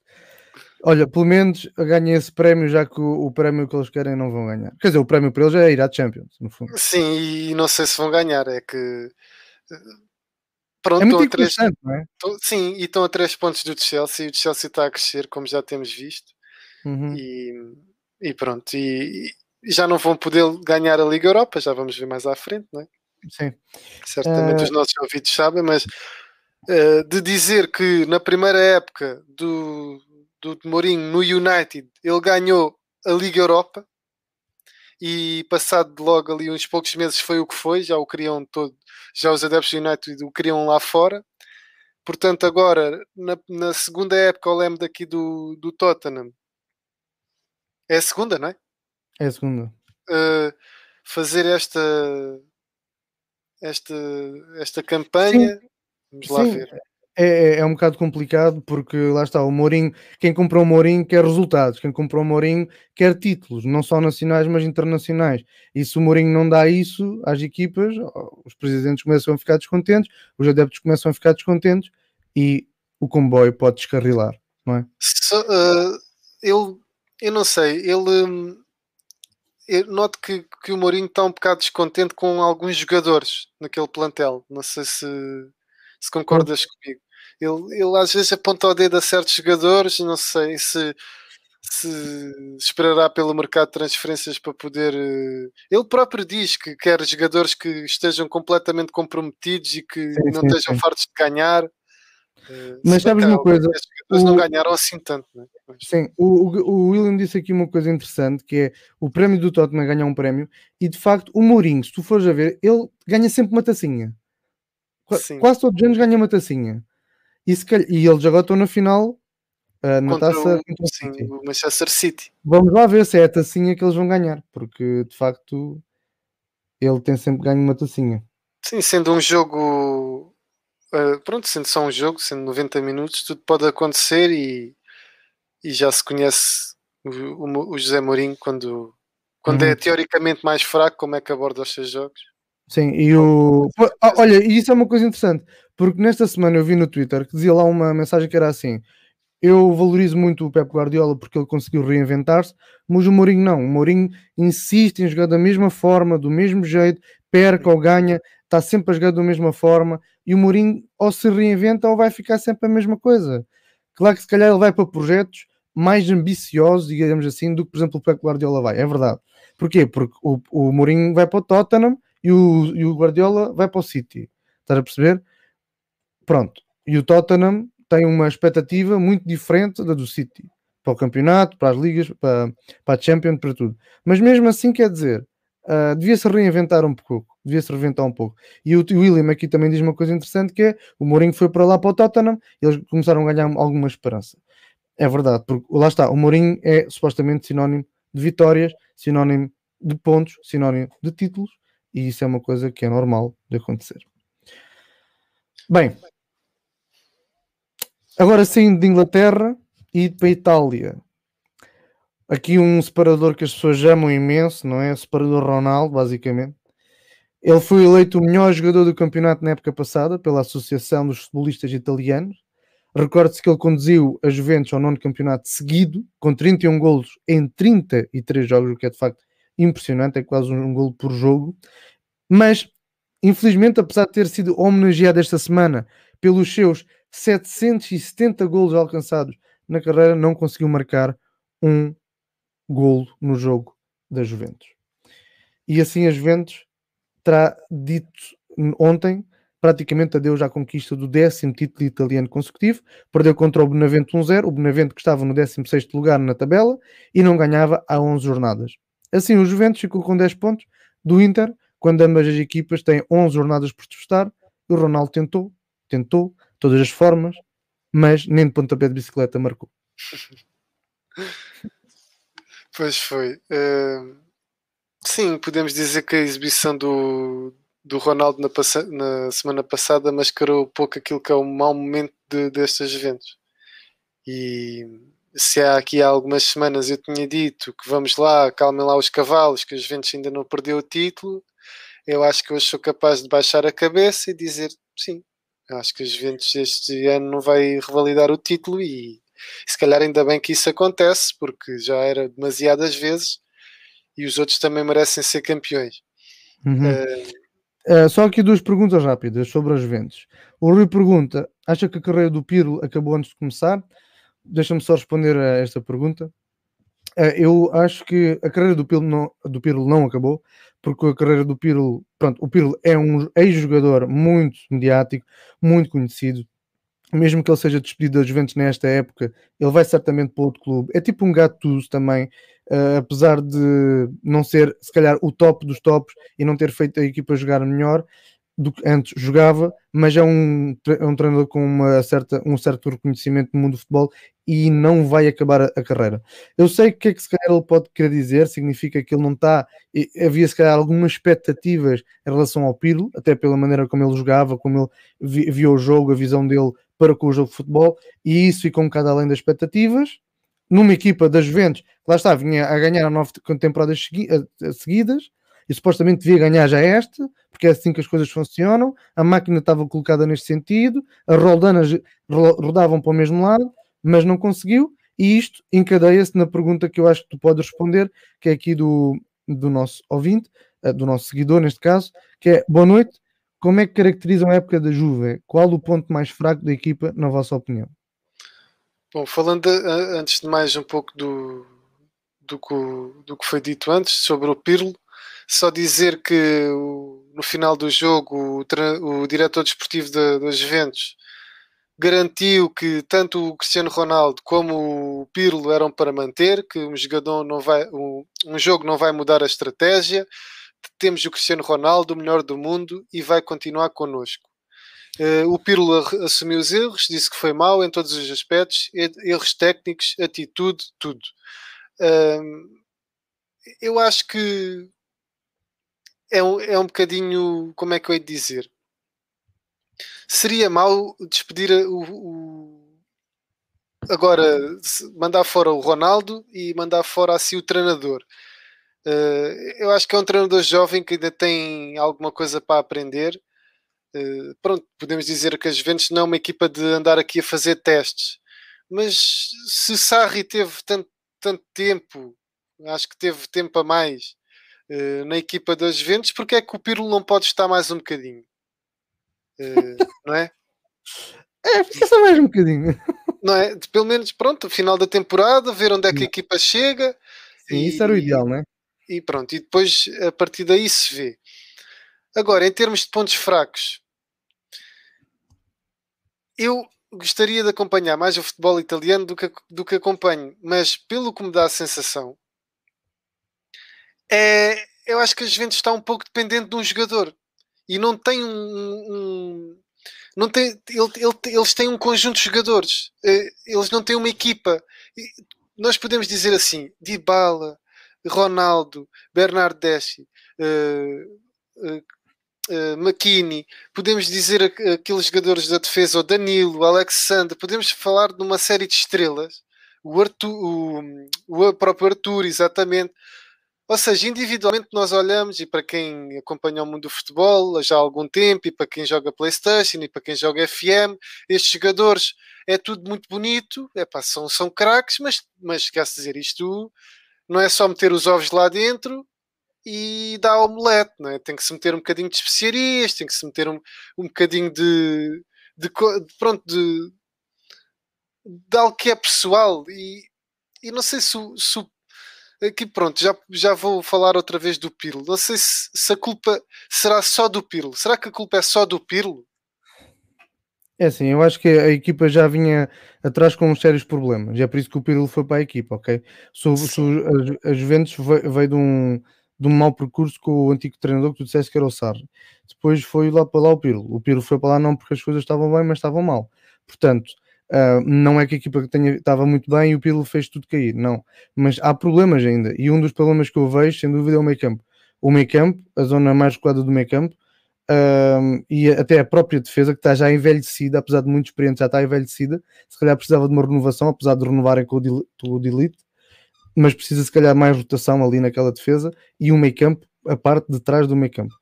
Olha, pelo menos ganhem esse prémio, já que o, o, prémio que eles querem não vão ganhar. Quer dizer, o prémio para eles é ir à Champions, no fundo. Sim, e não sei se vão ganhar, é que. Pronto, é muito três, não é? sim, e estão a 3 pontos do Chelsea, e o Chelsea está a crescer, como já temos visto. Uhum. E, e, pronto, e, já não vão poder ganhar a Liga Europa, já vamos ver mais à frente, não é? Sim. Certamente uh... os nossos ouvidos sabem, mas uh, de dizer que na primeira época do, do Mourinho no United ele ganhou a Liga Europa e passado logo ali uns poucos meses foi o que foi, já o queriam todo, já os adeptos do United o queriam lá fora. Portanto, agora na, na segunda época, eu lembro daqui do, do Tottenham, é a segunda, não é? É a segunda. Uh, fazer esta esta, esta campanha. Sim. Vamos lá Sim. ver. É, é, é, um bocado complicado porque lá está, o Mourinho, quem comprou o Mourinho quer resultados, quem comprou o Mourinho quer títulos, não só nacionais, mas internacionais. E se o Mourinho não dá isso às equipas, os presidentes começam a ficar descontentes, os adeptos começam a ficar descontentes e o comboio pode descarrilar, não é? So, uh, eu, eu não sei, ele hum, eu noto que, que o Mourinho está um bocado descontente com alguns jogadores naquele plantel. Não sei se, se concordas comigo. Ele, ele às vezes aponta o dedo a certos jogadores, não sei se, se esperará pelo mercado de transferências para poder. Eh, ele próprio diz que quer jogadores que estejam completamente comprometidos e que sim, não sim, estejam sim. fartos de ganhar. Mas sabes uma coisa? Os não ganharam assim tanto, né? Sim, o, o, William disse aqui uma coisa interessante que é o prémio do Tottenham ganhar um prémio e de facto o Mourinho, se tu fores a ver, ele ganha sempre uma tacinha. Sim. Quase todos os anos ganha uma tacinha. E, se calhar, e eles agora estão na final uh, na contra taça o, sim, o Manchester City. Vamos lá ver se é a tacinha que eles vão ganhar, porque de facto ele tem sempre ganho uma tacinha. Sim, sendo um jogo uh, pronto, sendo só um jogo, sendo 90 minutos, tudo pode acontecer e, e já se conhece o, o, o José Mourinho quando, quando é uhum. é teoricamente mais fraco, como é que aborda os seus jogos. Sim, e o. Olha, isso é uma coisa interessante, porque nesta semana eu vi no Twitter que dizia lá uma mensagem que era assim: eu valorizo muito o Pep Guardiola porque ele conseguiu reinventar-se, mas o Mourinho não. O Mourinho insiste em jogar da mesma forma, do mesmo jeito, perca ou ganha, está sempre a jogar da mesma forma. E o Mourinho ou se reinventa ou vai ficar sempre a mesma coisa. Claro que se calhar ele vai para projetos mais ambiciosos, digamos assim, do que, por exemplo, o Pep Guardiola vai. É verdade. Porquê? Porque o, o Mourinho vai para o Tottenham e o, e o Guardiola vai para o City. Estás a perceber? Pronto. E o Tottenham tem uma expectativa muito diferente da do City para o campeonato, para as ligas, para, para a Champions, para tudo. Mas mesmo assim, quer dizer, uh, devia-se reinventar um pouco, devia-se reinventar um pouco. E o, o William aqui também diz uma coisa interessante que é o Mourinho foi para lá para o Tottenham eles começaram a ganhar alguma esperança. É verdade, porque lá está, o Mourinho é supostamente sinónimo de vitórias, sinónimo de pontos, sinónimo de títulos, e isso é uma coisa que é normal de acontecer. Bem, Agora saindo de Inglaterra e para a Itália. Aqui um separador que as pessoas amam imenso, não é? O separador Ronaldo, basicamente. Ele foi eleito o melhor jogador do campeonato na época passada pela Associação dos Futebolistas Italianos. Recorde-se que ele conduziu a Juventus ao nono campeonato seguido, com 31 golos em 33 jogos, o que é de facto impressionante, é quase um golo por jogo. Mas, infelizmente, apesar de ter sido homenageado esta semana pelos seus 770 golos alcançados na carreira, não conseguiu marcar um golo no jogo da Juventus. E assim a Juventus terá dito ontem praticamente adeus à conquista do décimo título italiano consecutivo, perdeu contra o Benevento 1-0, o Benevento que estava no 16º lugar na tabela e não ganhava há 11 jornadas. Assim o Juventus ficou com 10 pontos do Inter, quando ambas as equipas têm 11 jornadas por disputar, o Ronaldo tentou, tentou, todas as formas, mas nem de pontapé de bicicleta marcou. Pois foi. Uh, sim, podemos dizer que a exibição do, do Ronaldo na, na, semana passada mascarou pouco aquilo que é o mau momento de, destes eventos. E se há aqui há algumas semanas eu tinha dito que vamos lá, calmem lá os cavalos, que os Juventus ainda não perdeu o título, eu acho que hoje sou capaz de baixar a cabeça e dizer sim, Acho que os Juventus este ano não vai revalidar o título e se calhar ainda bem que isso acontece, porque já era demasiadas vezes e os outros também merecem ser campeões. Uhum. Uh... Uh, só aqui duas perguntas rápidas sobre as Juventus. O Rui pergunta: acha que a carreira do Pirlo acabou antes de começar? Deixa-me só responder a esta pergunta. Uh, eu acho que a carreira do Pirlo não, do Pirlo não acabou, porque a carreira do Pirlo, pronto, o Pirlo é um ex-jogador muito mediático, muito conhecido, mesmo que ele seja despedido da Juventus nesta época, ele vai certamente para outro clube. É tipo um Gattuso também, uh, apesar de não ser, se calhar, o top dos tops e não ter feito a equipa jogar melhor, do que antes jogava, mas é um, é um treinador com uma certa, um certo reconhecimento no mundo do futebol e não vai acabar a, a, carreira. Eu sei que é que se calhar ele pode querer dizer, significa que ele não está, havia se calhar algumas expectativas em relação ao Pirlo, até pela maneira como ele jogava, como ele vi, via o jogo, a visão dele para com o jogo de futebol, e isso ficou um bocado além das expectativas. Numa equipa das Juventus, lá está, vinha a ganhar nove temporadas segui seguidas, e supostamente devia ganhar já esta, porque é assim que as coisas funcionam. A máquina estava colocada neste sentido, as roldanas rodavam para o mesmo lado, mas não conseguiu. E isto encadeia-se na pergunta que eu acho que tu podes responder, que é aqui do, do nosso ouvinte, eh, do nosso seguidor neste caso, que é boa noite. Como é que caracterizam a época da Juve? Qual o ponto mais fraco da equipa, na vossa opinião? Bom, falando eh, antes de mais um pouco do, do, que, do que foi dito antes sobre o Pirlo, só dizer que no final do jogo o, o diretor desportivo da, Juventus garantiu que tanto o Cristiano Ronaldo como o Pirlo eram para manter, que um jogador não vai, um, um jogo não vai mudar a estratégia. Temos o Cristiano Ronaldo, o melhor do mundo, e vai continuar connosco. Uh, o Pirlo assumiu os erros, disse que foi mau em todos os aspectos, erros técnicos, atitude, tudo. Uh, eu acho que é um, é um bocadinho, como é que eu hei de dizer? Seria mau despedir o, o agora mandar fora o Ronaldo e mandar fora assim o treinador. Uh, eu acho que é um treinador jovem que ainda tem alguma coisa para aprender eh, pronto, podemos dizer que as Juventus não é uma equipa de andar aqui a fazer testes, mas se Sarri teve tanto, tanto tempo, acho que teve tempo a mais uh, na equipa das Juventus, porque é que o Pirlo não pode estar mais um bocadinho? Não é? É, fica só mais um bocadinho. Não é? Pelo menos, pronto, final da temporada, ver onde é que a equipa chega. Sim, e, isso era o ideal, não é? E pronto, e depois a partir daí se vê. Agora, em termos de pontos fracos, eu gostaria de acompanhar mais o futebol italiano do que, do que acompanho, mas pelo que me dá a sensação, é, eu acho que a Juventus está um pouco dependente de um jogador e não tem um. um não tem, ele, ele, eles têm um conjunto de jogadores, eh, eles não têm uma equipa. Nós podemos dizer assim: Dybala, Ronaldo, Bernardeschi, uh, uh, uh, McKinney, podemos dizer aqueles jogadores da defesa, o Danilo, o Alexander, podemos falar de uma série de estrelas, o, Arthur, o, o próprio Arthur, exatamente. Ou seja, individualmente nós olhamos, e para quem acompanha o mundo do futebol já há algum tempo, e para quem joga Playstation, e para quem joga FM, estes jogadores é tudo muito bonito, é pá, são, são craques, mas, mas quer-se dizer isto, não é só meter os ovos lá dentro e dá omelete, não é? Tem que se meter um bocadinho de especiarias, tem que se meter um, um bocadinho de, de, de pronto, de, de algo que é pessoal e, e não sei se, se aqui pronto, já, já vou falar outra vez do Pirlo. Não sei se, se, a culpa será só do Pirlo. Será que a culpa é só do Pirlo? É assim, eu acho que a equipa já vinha atrás com uns sérios problemas. É por isso que o Pirlo foi para a equipa, ok? Se, se a Juventus veio, veio de um de um mau percurso com o antigo treinador que tu disseste que era o Sarri. Depois foi lá para lá o Pirlo. O Pirlo foi para lá não porque as coisas estavam bem, mas estavam mal. Portanto, uh, não é que a equipa tenha, estava muito bem e o Pirlo fez tudo cair, não. Mas há problemas ainda. E um dos problemas que eu vejo, sem dúvida, é o meio campo. O meio campo, a zona mais recuada do meio campo, uh, e até a própria defesa, que está já envelhecida, apesar de muito experiente, já está envelhecida. Se calhar precisava de uma renovação, apesar de renovarem com o Delete mas precisa se calhar mais rotação ali naquela defesa e um meio campo, a parte de trás do meio campo.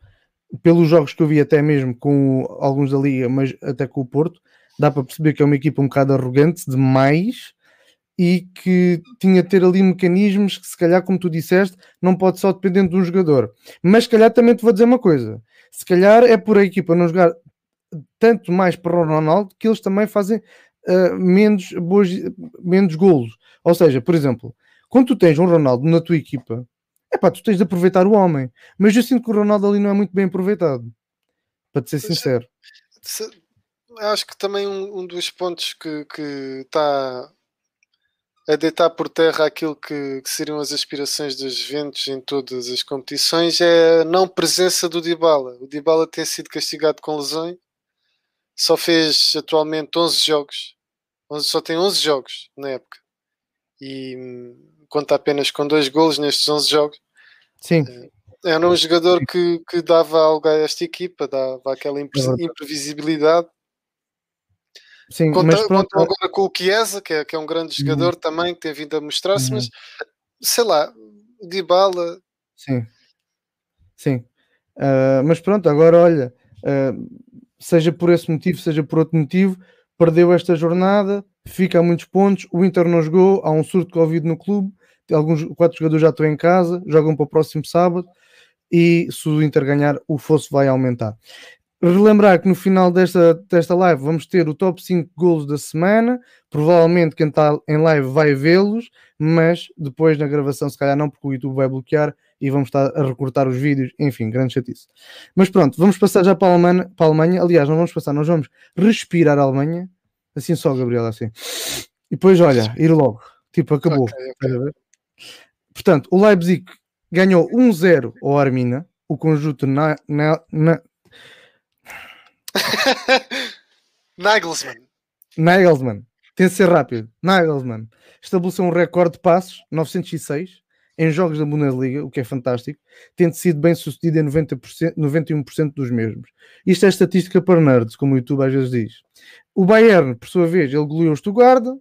Pelos jogos que eu vi até mesmo com alguns da Liga, mas até com o Porto, dá para perceber que é uma equipa um bocado arrogante demais e que tinha de ter ali mecanismos que se calhar, como tu disseste, não pode só depender de um jogador. Mas se calhar também te vou dizer uma coisa, se calhar é por a equipa não jogar tanto mais para o Ronaldo que eles também fazem uh, menos, boas, menos golos. Ou seja, por exemplo, quando tu tens um Ronaldo na tua equipa, é pá, tu tens de aproveitar o homem. Mas eu sinto que o Ronaldo ali não é muito bem aproveitado, para te ser sincero. Acho que também um, um dos pontos que está a deitar por terra aquilo que, que, seriam as aspirações dos Juventus em todas as competições é a não presença do Dybala. O Dybala tem sido castigado com lesões, só fez atualmente 11 jogos, só tem 11 jogos na época. E conta apenas com dois golos nestes 11 jogos. Sim. Eh, era um jogador que, que dava algo a esta equipa, dava aquela é imprevisibilidade. Sim, mas pronto. agora com o Chiesa, que é, que é um grande uhum. jogador uhum. também, que tem vindo a mostrar-se, uhum. mas sei lá, de bala. Sim, sim. Uh, mas pronto, agora olha, uh, seja por esse motivo, seja por outro motivo, perdeu esta jornada, fica a muitos pontos. O Inter não jogou, há um surto de Covid no clube. Alguns quatro jogadores já estão em casa, jogam para o próximo sábado. E se o Inter ganhar, o fosso vai aumentar. Relembrar que no final desta, desta live vamos ter o top 5 golos da semana. Provavelmente quem está em live vai vê-los, mas depois na gravação, se calhar não, porque o YouTube vai bloquear e vamos estar a recortar os vídeos. Enfim, grande chatice. Mas pronto, vamos passar já para a Alemanha. Para a Alemanha. Aliás, não vamos passar, nós vamos respirar a Alemanha Assim só, Gabriel, assim. E depois, olha, ir logo. Tipo, acabou. Okay, okay. Portanto, o Leipzig ganhou 1-0 ao Armina, o conjunto na, na, na... Nagelsmann. Nagelsmann. Tem de ser rápido. Nagelsmann estabeleceu um recorde de passos, 906, em jogos da Bundesliga, o que é fantástico, tendo sido bem sucedido em 90%, 91% dos mesmos. Isto é estatística para nerds, como o YouTube às vezes diz. O Bayern, por sua vez, ele goleou o Stuttgart, uh,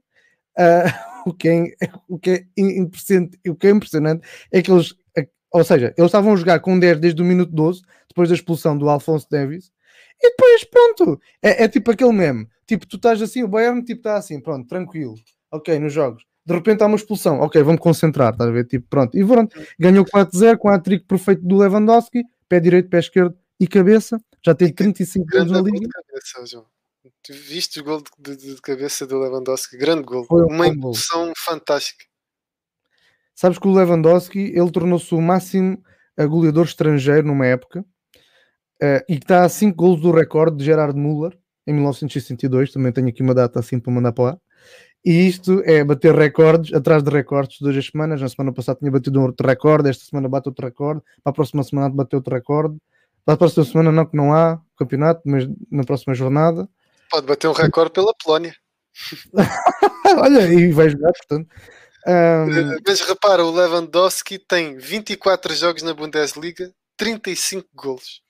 o, que é, o, que é impressionante, o que é impressionante é que eles, ou seja, eles estavam a jogar com 10 desde o minuto 12, depois da expulsão do Alfonso Davis, e depois, pronto, é, é tipo aquele meme, tipo, tu estás assim, o Bayern tipo está assim, pronto, tranquilo, ok, nos jogos, de repente há uma expulsão, ok, vamos concentrar, estás a ver, tipo, pronto, e pronto, ganhou 4-0 com a trick perfeito do Lewandowski, pé direito, pé esquerdo e cabeça, já tem 35 gols na liga. Cabeça, João. Tu viste o gol de, de, de, cabeça do Lewandowski, grande gol, Foi uma impulsão fantástica. Sabes que o Lewandowski, ele tornou-se o máximo goleador estrangeiro numa época, uh, e que está a 5 gols do recorde de Gerard Müller, em 1962, também tenho aqui uma data assim para mandar para lá. E isto é bater recordes, atrás de recordes, todas as semanas. Na semana passada tinha batido um outro recorde, esta semana bate outro recorde, para a próxima semana bateu outro recorde. Para a próxima semana não que não há campeonato, mas na próxima jornada. Pode bater um recorde pela Polónia. Olha, e vai jogar, portanto. Um... Mas repara, o Lewandowski tem 24 jogos na Bundesliga, 35 golos,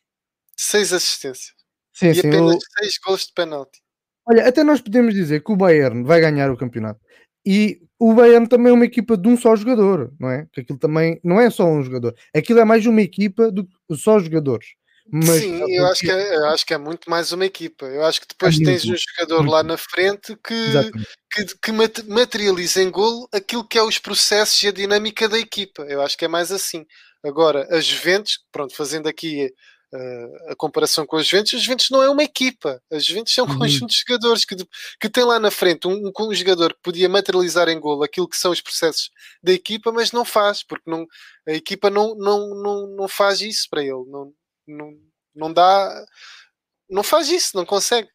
6 assistências sim, e sim, apenas o... 6 golos de penalti. Olha, até nós podemos dizer que o Bayern vai ganhar o campeonato. E o Bayern também é uma equipa de um só jogador, não é? Que aquilo também não é só um jogador. Aquilo é mais uma equipa do que só jogadores. Mas, Sim, eu acho, que é, eu acho que é muito mais uma equipa. Eu acho que depois é tens um jogador lá na frente que, que, que, materializa em golo aquilo que é os processos e a dinâmica da equipa. Eu acho que é mais assim. Agora, as Juventus, pronto, fazendo aqui a comparação com as Juventus, as Juventus não é uma equipa. As Juventus são um uhum. conjunto de jogadores que, que tem lá na frente um, um, jogador que podia materializar em golo aquilo que são os processos da equipa, mas não faz, porque não, a equipa não, não, não, não faz isso para ele. Não, não, não dá. Não faz isso, não consegue.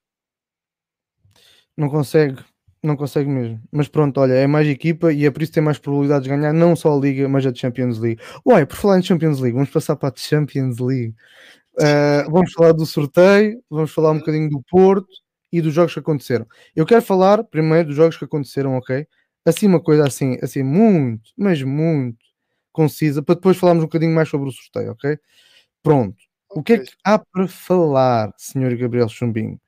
Não consegue, não consegue mesmo. Mas pronto, olha, é mais equipa e é por isso que tem mais probabilidades de ganhar não só a Liga, mas a Champions League. Uai, por falar em Champions League, vamos passar para a Champions League. Uh, vamos falar do sorteio, vamos falar um bocadinho do Porto e dos jogos que aconteceram. Eu quero falar primeiro dos jogos que aconteceram, ok? Assim, uma coisa assim, assim, muito, mas muito concisa, para depois falarmos um bocadinho mais sobre o sorteio, ok? Pronto. O que é que há para falar, Sr. Gabriel Chumbinho?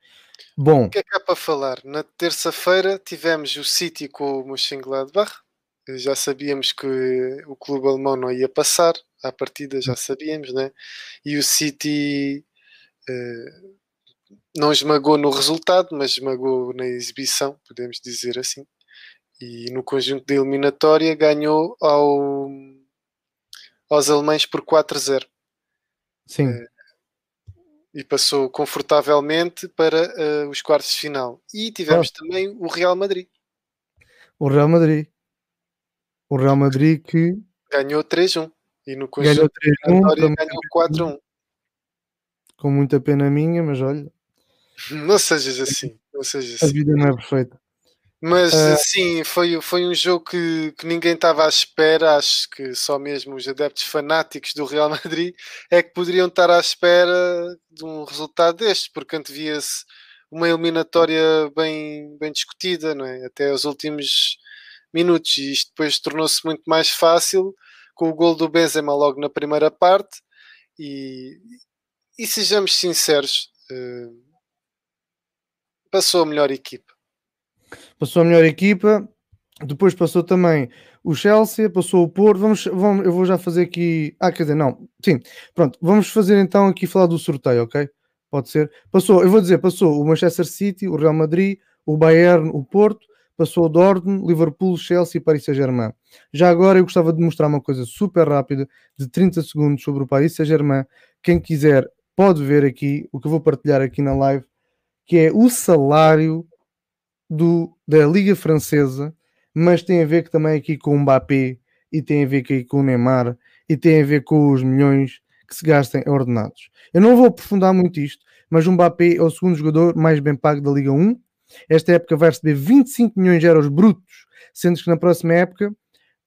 Bom, o que é que há para falar? Na terça-feira tivemos o City com o Mönchengladbach. Já sabíamos que o clube alemão não ia passar, à partida já sabíamos, né? E o City uh, não esmagou no resultado, mas esmagou na exibição, podemos dizer assim. E no conjunto da eliminatória ganhou ao, aos alemães por 4-0. Sim. Uh, e passou confortavelmente para uh, os quartos de final. E tivemos oh. também o Real Madrid. O Real Madrid. O Real Madrid que ganhou 3-1 e no conjunto ganhou 4-1. Com muita pena minha, mas olha. Não sejas assim. Não sejas assim. A vida não é perfeita. Mas uh, sim, foi, foi um jogo que, que ninguém estava à espera. Acho que só mesmo os adeptos fanáticos do Real Madrid é que poderiam estar à espera de um resultado deste, porque antevia-se uma eliminatória bem, bem discutida, não é? até os últimos minutos. E isto depois tornou-se muito mais fácil com o gol do Benzema logo na primeira parte. E, e sejamos sinceros, uh, passou a melhor equipa passou a melhor equipa, depois passou também o Chelsea, passou o Porto. Vamos, vamos, eu vou já fazer aqui. Ah, quer dizer, não, sim, pronto, vamos fazer então aqui falar do sorteio, ok? Pode ser. Passou, eu vou dizer, passou o Manchester City, o Real Madrid, o Bayern, o Porto, passou Dortmund, Liverpool, Chelsea e Paris Saint-Germain. Já agora eu gostava de mostrar uma coisa super rápida, de 30 segundos, sobre o Paris Saint-Germain. Quem quiser pode ver aqui o que eu vou partilhar aqui na live, que é o salário do, da Liga Francesa, mas tem a ver também aqui com o Mbappé e tem a ver aqui com o Neymar e tem a ver com os milhões que se gastem ordenados. Eu não vou aprofundar muito isto, mas o Mbappé é o segundo jogador mais bem pago da Liga 1. Esta época vai receber 25 milhões de euros brutos, sendo que na próxima época,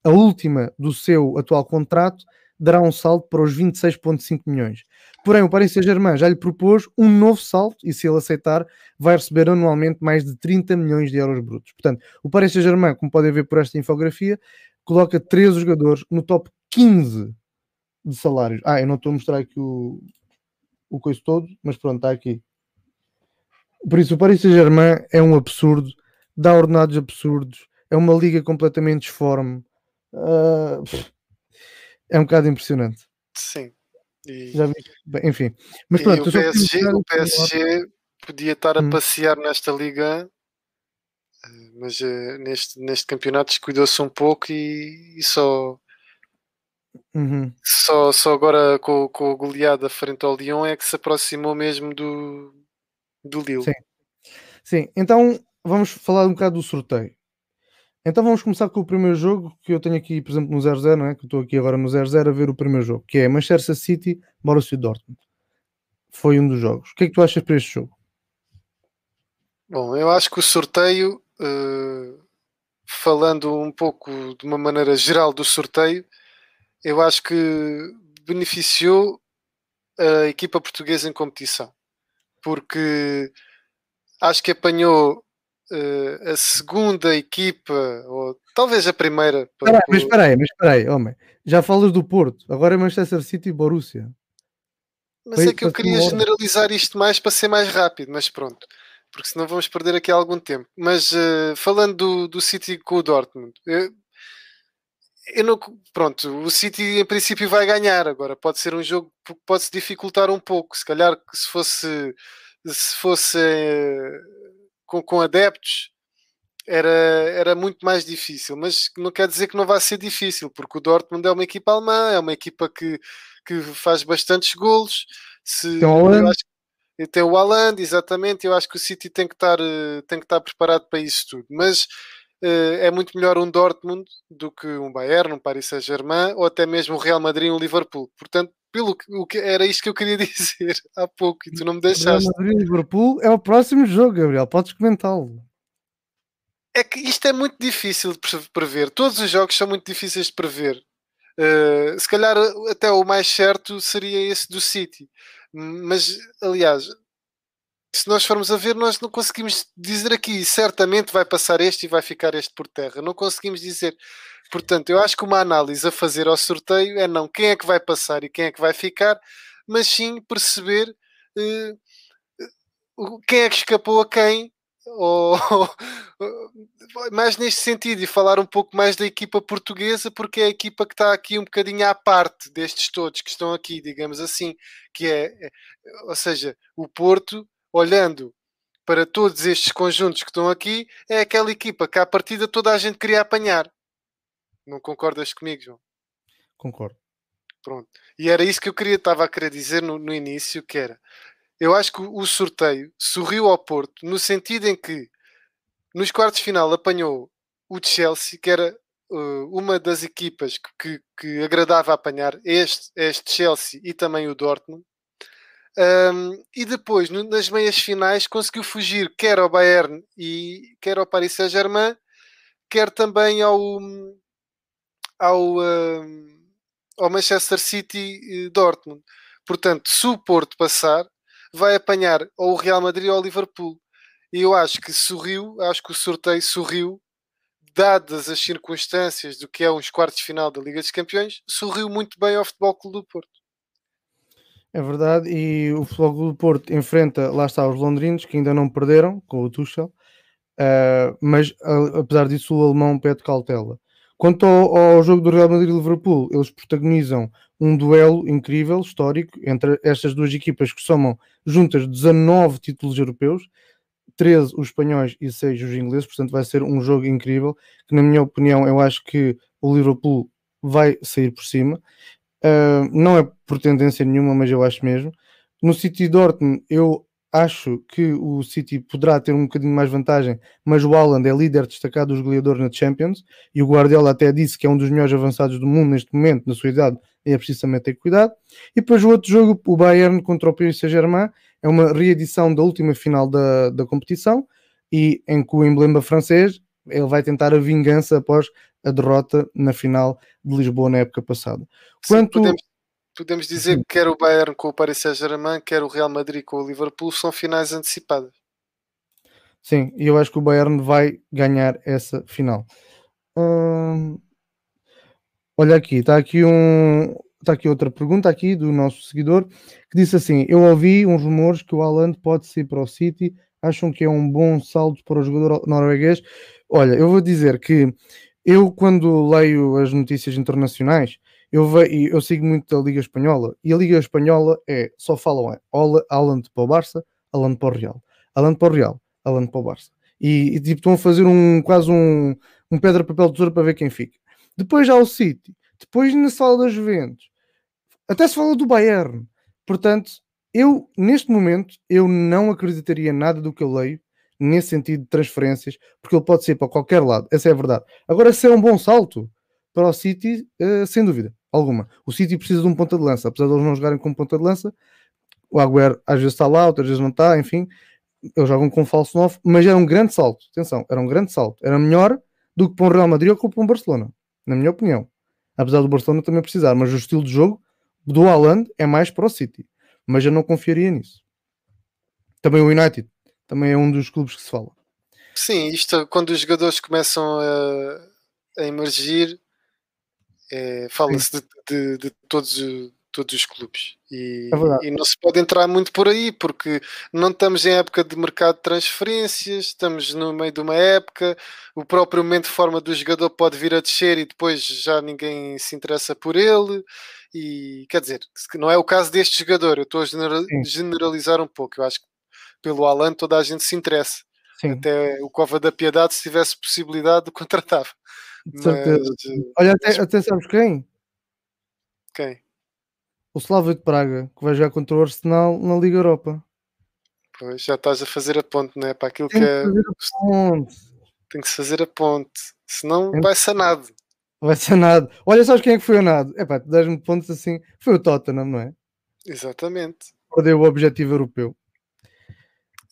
a última do seu atual contrato, dará um salto para os 26,5 milhões. Porém, o Paris Saint-Germain já lhe propôs um novo salto e, se ele aceitar, vai receber anualmente mais de 30 milhões de euros brutos. Portanto, o Paris Saint-Germain, como podem ver por esta infografia, coloca três jogadores no top 15 de salários. Ah, eu não estou a mostrar aqui o, o coisa todo, mas pronto, está aqui. Por isso, o Paris Saint-Germain é um absurdo, dá ordenados absurdos, é uma liga completamente disforme. Uh, é um bocado impressionante. Sim. E, Já vi. Bem, enfim. Mas pronto, o PSG, o PSG podia estar a hum. passear nesta liga, eh, mas uh, neste, neste campeonato descuidou-se um pouco e, e só Uhum. Só, só agora com, com o goleada frente ao Lyon é que se aproximou mesmo do, do Lille. Sim. Sim, então vamos falar um bocado do sorteio. Então vamos começar com o primeiro jogo que eu tenho aqui, por exemplo, no 0-0, não é? Que eu estou aqui agora no 0-0 a ver o primeiro jogo, que é Manchester City, Borussia Dortmund. Foi um dos jogos. O que é que tu achas para este jogo? Bom, eu acho que o sorteio, uh, falando um pouco de uma maneira geral do sorteio, eu acho que beneficiou a equipa portuguesa em competição, porque acho que apanhou uh, a segunda equipa, ou talvez a primeira. Para, mas espera aí, mas espera aí, homem. Já falas do Porto, agora é Manchester City e Borussia. Mas Foi, é que eu queria generalizar isto mais para ser mais rápido, mas pronto, porque senão vamos perder aqui algum tempo. Mas uh, falando do, do City com o Dortmund, eu, eu não, pronto, o City em princípio vai ganhar. Agora pode ser um jogo que pode se dificultar um pouco. Se calhar se fosse se fosse eh, com, com adeptos era, era muito mais difícil, mas não quer dizer que não vai ser difícil, porque o Dortmund é uma equipa alemã, é uma equipa que, que faz bastantes golos. Se, então, eu acho, tem o Haaland, exatamente. Eu acho que o City tem que estar, eh, tem que estar preparado para isso tudo. Mas é muito melhor um Dortmund do que um Bayern, um Paris Saint-Germain ou até mesmo um Real Madrid e um Liverpool. Portanto, pelo que, o que era isto que eu queria dizer há pouco e tu não me deixaste. Real Madrid e Liverpool é o próximo jogo, Gabriel. Podes comentá-lo. É que isto é muito difícil de prever. Todos os jogos são muito difíceis de prever. Uh, se calhar até o mais certo seria esse do City. Mas, aliás, se nós formos a ver, nós não conseguimos dizer aqui certamente vai passar este e vai ficar este por terra. Não conseguimos dizer. Portanto, eu acho que uma análise a fazer ao sorteio é não quem é que vai passar e quem é que vai ficar, mas sim perceber uh, quem é que escapou a quem, ou, mais neste sentido, e falar um pouco mais da equipa portuguesa, porque é a equipa que está aqui um bocadinho à parte destes todos que estão aqui, digamos assim, que é, é ou seja, o Porto olhando para todos estes conjuntos que estão aqui, é aquela equipa que à partida toda a gente queria apanhar. Não concordas comigo, João? Concordo. Pronto. E era isso que eu queria, estava a querer dizer no, no início, que era eu acho que o sorteio sorriu ao Porto no sentido em que nos quartos de final apanhou o Chelsea, que era uh, uma das equipas que, que, que, agradava apanhar, este, este Chelsea e também o Dortmund, um, e depois, no, nas meias finais, conseguiu fugir quer ao Bayern e quer ao Paris Saint-Germain, quer também ao, ao, um, ao Manchester City e Dortmund. Portanto, se o Porto passar, vai apanhar ou o Real Madrid ou o Liverpool. E eu acho que sorriu, acho que o sorteio sorriu, dadas as circunstâncias do que é uns quartos de final da Liga dos Campeões, sorriu muito bem ao Futebol Clube do Porto. É verdade, e o Futebol do Porto enfrenta, lá está, os londrinos, que ainda não perderam com o Tuchel, uh, mas uh, apesar disso o alemão pede cautela. Quanto ao, ao, jogo do Real Madrid e Liverpool, eles protagonizam um duelo incrível, histórico, entre estas duas equipas que somam juntas 19 títulos europeus, 13 os espanhóis e 6 os ingleses, portanto vai ser um jogo incrível, que na minha opinião eu acho que o Liverpool vai sair por cima. Uh, não é por tendência nenhuma, mas eu acho mesmo. No City Dortmund, eu acho que o City poderá ter um bocadinho mais vantagem, mas o Haaland é líder destacado dos goleadores na Champions e o Guardiola até disse que é um dos melhores avançados do mundo neste momento, na sua idade, é preciso também ter cuidado. E depois o outro jogo, o Bayern contra o Paris Saint-Germain, é uma reedição da última final da, da competição e em que o emblema francês ele vai tentar a vingança após a derrota na final de Lisboa na época passada. Quanto... Sim, podemos, podemos dizer que quer o Bayern com o Paris Saint-Germain, quer o Real Madrid com o Liverpool, são finais antecipadas. Sim, e eu acho que o Bayern vai ganhar essa final. Hum... Olha aqui, está aqui um, está aqui outra pergunta aqui do nosso seguidor que disse assim: Eu ouvi uns rumores que o Haaland pode sair para o City. Acham que é um bom salto para o jogador norueguês? Olha, eu vou dizer que eu, quando leio as notícias internacionais, eu, ve, eu sigo muito a Liga Espanhola e a Liga Espanhola é só falam é Haaland para o Barça, Haaland para o Real, Haaland para o Real, Haaland para o Barça. E, e tipo, estão a fazer um quase um, um pedra, papel, tesoura para ver quem fica. Depois já o City, depois na sala da Juventus, até se fala do Bayern. Portanto, eu, neste momento, eu não acreditaria nada do que eu leio nesse sentido de transferências, porque ele pode ser para qualquer lado, essa é a verdade. Agora, se é um bom salto para o City, uh, sem dúvida alguma. O City precisa de um ponta de lança, apesar de eles não jogarem com ponta de lança, o Agüero às vezes está lá, outras vezes não está, enfim, eles jogam com falso 9, mas era um grande salto, atenção, era um grande salto, era melhor do que para um Real Madrid ou para um Barcelona, na minha opinião. Apesar do Barcelona também precisar, mas o estilo de jogo do Haaland é mais para o City, mas eu não confiaria nisso. Também o United, também é um dos clubes que se fala. Sim, isto quando os jogadores começam a, a emergir, é, fala-se de, de, de, todos, todos os clubes. E, é e, não se pode entrar muito por aí porque não estamos em época de mercado de transferências, estamos no meio de uma época, o próprio momento de forma do jogador pode vir a descer e depois já ninguém se interessa por ele. E quer dizer, não é o caso deste jogador, eu estou a generalizar um pouco, eu acho que pelo Alan toda a gente se interessa. Sim. Até o Cova da Piedade, se tivesse possibilidade, contratava. De certeza. Mas, eh, Olha, até, até sabes quem? Quem? O Slavia de Praga, que vai jogar contra o Arsenal na Liga Europa. Pois, já estás a fazer a ponte, não é? Para aquilo Tem que, que é. Tem que se fazer a ponte, senão Tem... vai sanado. Vai ser nada. Olha, sabes quem é que foi nada? É pá, 10 pontos assim. Foi o Tottenham, não é? Exatamente. Perdeu o objetivo europeu.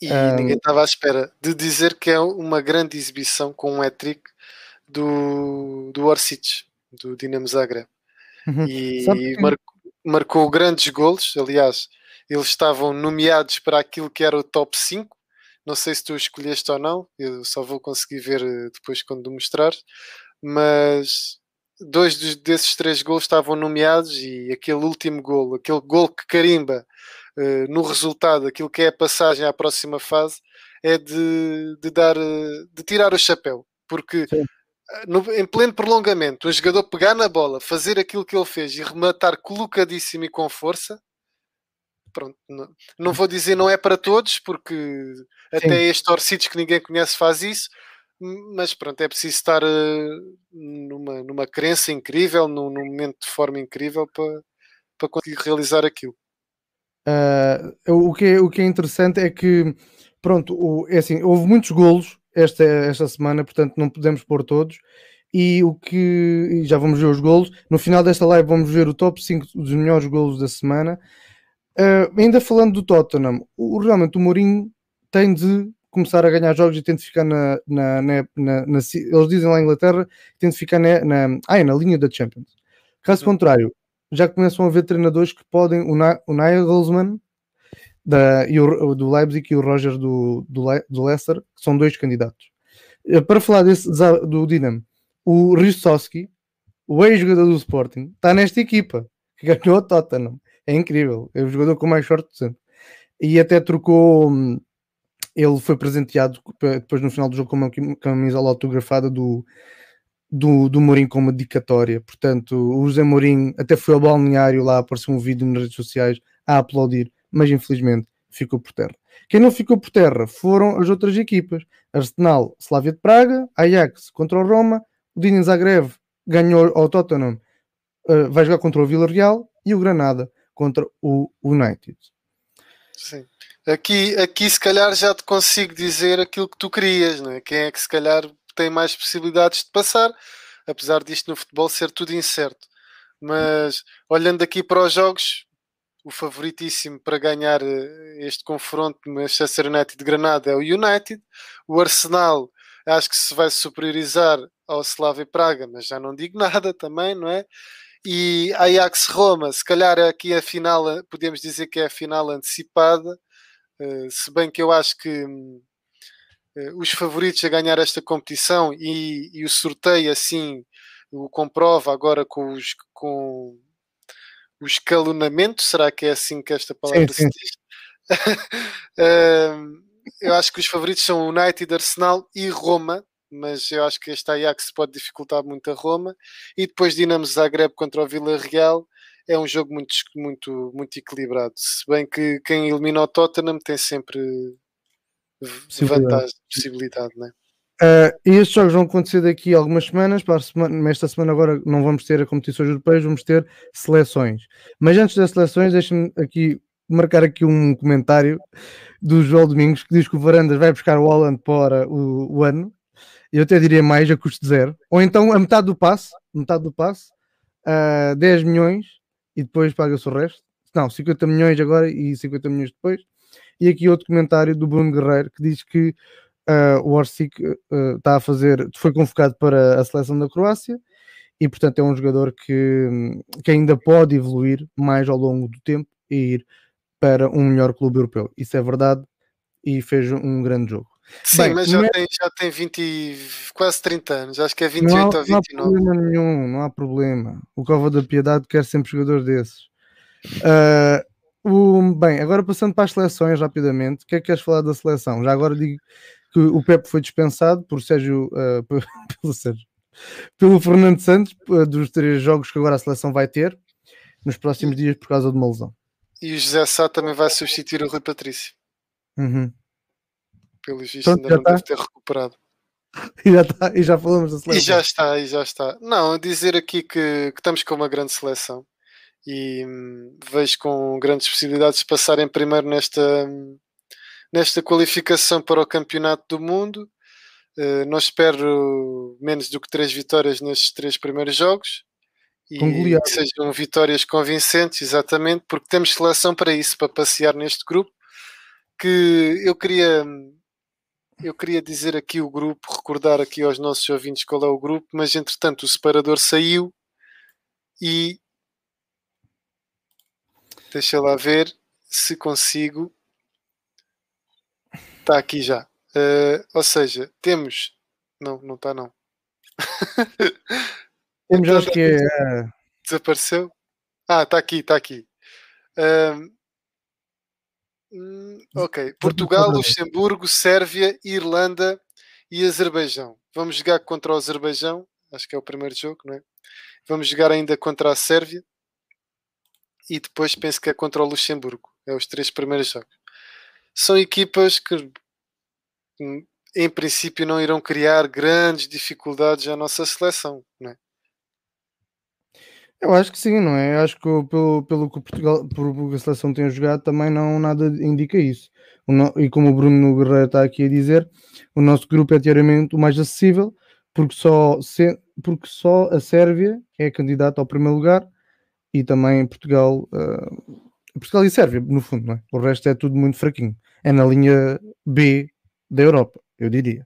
E um... ninguém estava à espera de dizer que é uma grande exibição com um hat-trick do, do Orsic, do Dinamo Zagreb. Uhum. E que... marcou, marcou grandes golos. Aliás, eles estavam nomeados para aquilo que era o top 5. Não sei se tu escolheste ou não, eu só vou conseguir ver eh, depois quando mostrar. Mas dois desses três gols estavam nomeados e aquele último gol, aquele gol que carimba no resultado, aquilo que é a passagem à próxima fase, é de, de dar, uh, de tirar o chapéu, porque eh, no, em pleno prolongamento, um jogador pegar na bola, fazer aquilo que ele fez e rematar colocadíssimo e com força, pronto, não, não vou dizer não é para todos, porque Sim. até este Orcides que ninguém conhece faz isso, mas pronto, é preciso estar uh, numa, numa crença incrível, num, num, momento de forma incrível para, para conseguir realizar aquilo. Uh, o, que é, o que é interessante é que, pronto, o, é assim, houve muitos golos esta, esta semana, portanto não podemos pôr todos. E o que já vamos ver os golos. No final desta live vamos ver o top 5 dos melhores golos da semana. Uh, ainda falando do Tottenham, o, realmente o Mourinho tem de começar a ganhar jogos e tem de ficar na, na, na, na, na eles dizem lá em Inglaterra, tem de ficar na, na, é na linha da Champions. Caso contrário, já começam a haver treinadores que podem, o, Na, o da, e o, do Leipzig e o Roger do, do, Le, do Leicester, que são dois candidatos. Eh, para falar desse, do Dinamo, o Ristowski, o ex-jogador do Sporting, está nesta equipa, que ganhou a Tottenham. É incrível, é o jogador com mais sorte de sempre. E até trocou hum, ele foi presenteado depois no final do jogo com uma camisola autografada do, do, do Mourinho com uma dedicatória. Portanto, o José Mourinho até foi ao balneário lá, apareceu um vídeo nas redes sociais a aplaudir, mas infelizmente ficou por terra. Quem não ficou por terra foram as outras equipas: Arsenal, Slavia de Praga, Ajax contra o Roma, o Dinamo Zagreb ganhou ao Tottenham, uh, vai jogar contra o Villarreal e o Granada contra o United. Sim. Aqui, aqui se calhar já te consigo dizer aquilo que tu querias, não é? Quem é que se calhar tem mais possibilidades de passar, apesar disto no futebol ser tudo incerto. Mas olhando aqui para os jogos, o favoritíssimo para ganhar eh, este confronto Manchester United de Granada é o United. O Arsenal acho que se vai superiorizar ao Slavia Praga, mas já não digo nada também, não é? E Ajax-Roma, se calhar aqui a final, podemos dizer que é a final antecipada, uh, se bem que eu acho que uh, os favoritos a ganhar esta competição e, e, o sorteio assim o comprova agora com os com o escalonamento, será que é assim que esta palavra sim, se diz? eu acho que os favoritos são United, Arsenal e Roma, mas eu acho que este Ajax pode dificultar muito a Roma. E depois Dinamo Zagreb contra o Vila Real é um jogo muito, muito, muito equilibrado. Se bem que quem elimina o Tottenham tem sempre vantagem, possibilidade, né? Uh, e estes jogos vão acontecer daqui a algumas semanas. Para semana, esta semana agora não vamos ter a competições europeias, vamos ter seleções. Mas antes das seleções, deixem-me aqui marcar aqui um comentário do João Domingos que diz que o Varandas vai buscar o Holland para o, o ano. Eu até diria mais a custo zero. Ou então a metade do passe, metade do passe, uh, 10 milhões e depois paga-se o resto. Não, 50 milhões agora e 50 milhões depois. E aqui outro comentário do Bruno Guerreiro que diz que uh, o Orsic uh, está a fazer, foi convocado para a seleção da Croácia e portanto é um jogador que, que ainda pode evoluir mais ao longo do tempo e ir para um melhor clube europeu. Isso é verdade e fez um grande jogo. Sim, Bem, mas já, é... tem, já tem 20, quase 30 anos, acho que é 28 há, ou 29. Não há problema nenhum, não há problema. O Cova da Piedade quer sempre jogadores desses. Uh, o, bem, agora passando para as seleções rapidamente, o que é que queres falar da seleção? Já agora digo que o Pepe foi dispensado por Sérgio, uh, pelo Sérgio, pelo Fernando Santos, uh, dos três jogos que agora a seleção vai ter nos próximos dias por causa de uma lesão. E o José Sá também vai substituir o Rui Patrício. Uhum. Pelos vistos, ainda não deve ter recuperado. E já, e já falamos da seleção. E já está, e já está. Não, dizer aqui que, que estamos com uma grande seleção e hum, vejo com grandes possibilidades de passarem primeiro nesta, hum, nesta qualificação para o Campeonato do Mundo. Uh, não espero menos do que três vitórias nestes três primeiros jogos e que sejam vitórias convincentes, exatamente, porque temos seleção para isso, para passear neste grupo. Que eu queria eu queria dizer aqui o grupo, recordar aqui aos nossos ouvintes qual é o grupo, mas entretanto o separador saiu e deixa lá ver se consigo. Está aqui já. Uh, ou seja, temos. Não, não está não. Temos então, acho que é. Desapareceu? Ah, está aqui, está aqui. Uh, ok. Portugal, Luxemburgo, Sérvia, Irlanda e Azerbaijão. Vamos jogar contra o Azerbaijão. Acho que é o primeiro jogo, não é? Vamos jogar ainda contra a Sérvia. E depois penso que é contra o Luxemburgo. É os três primeiros jogos. São equipas que, hum, em princípio, não irão criar grandes dificuldades à nossa seleção, não é? Eu acho que sim, não é? Eu acho que pelo, pelo que Portugal, por a seleção tem jogado, também não nada indica isso. No, e como o Bruno Guerreiro está aqui a dizer, o nosso grupo é teoricamente o mais acessível, porque só, se, porque só a Sérvia é candidata ao primeiro lugar e também Portugal, uh, Portugal e Sérvia, no fundo, não é? O resto é tudo muito fraquinho. É na linha B da Europa, eu diria.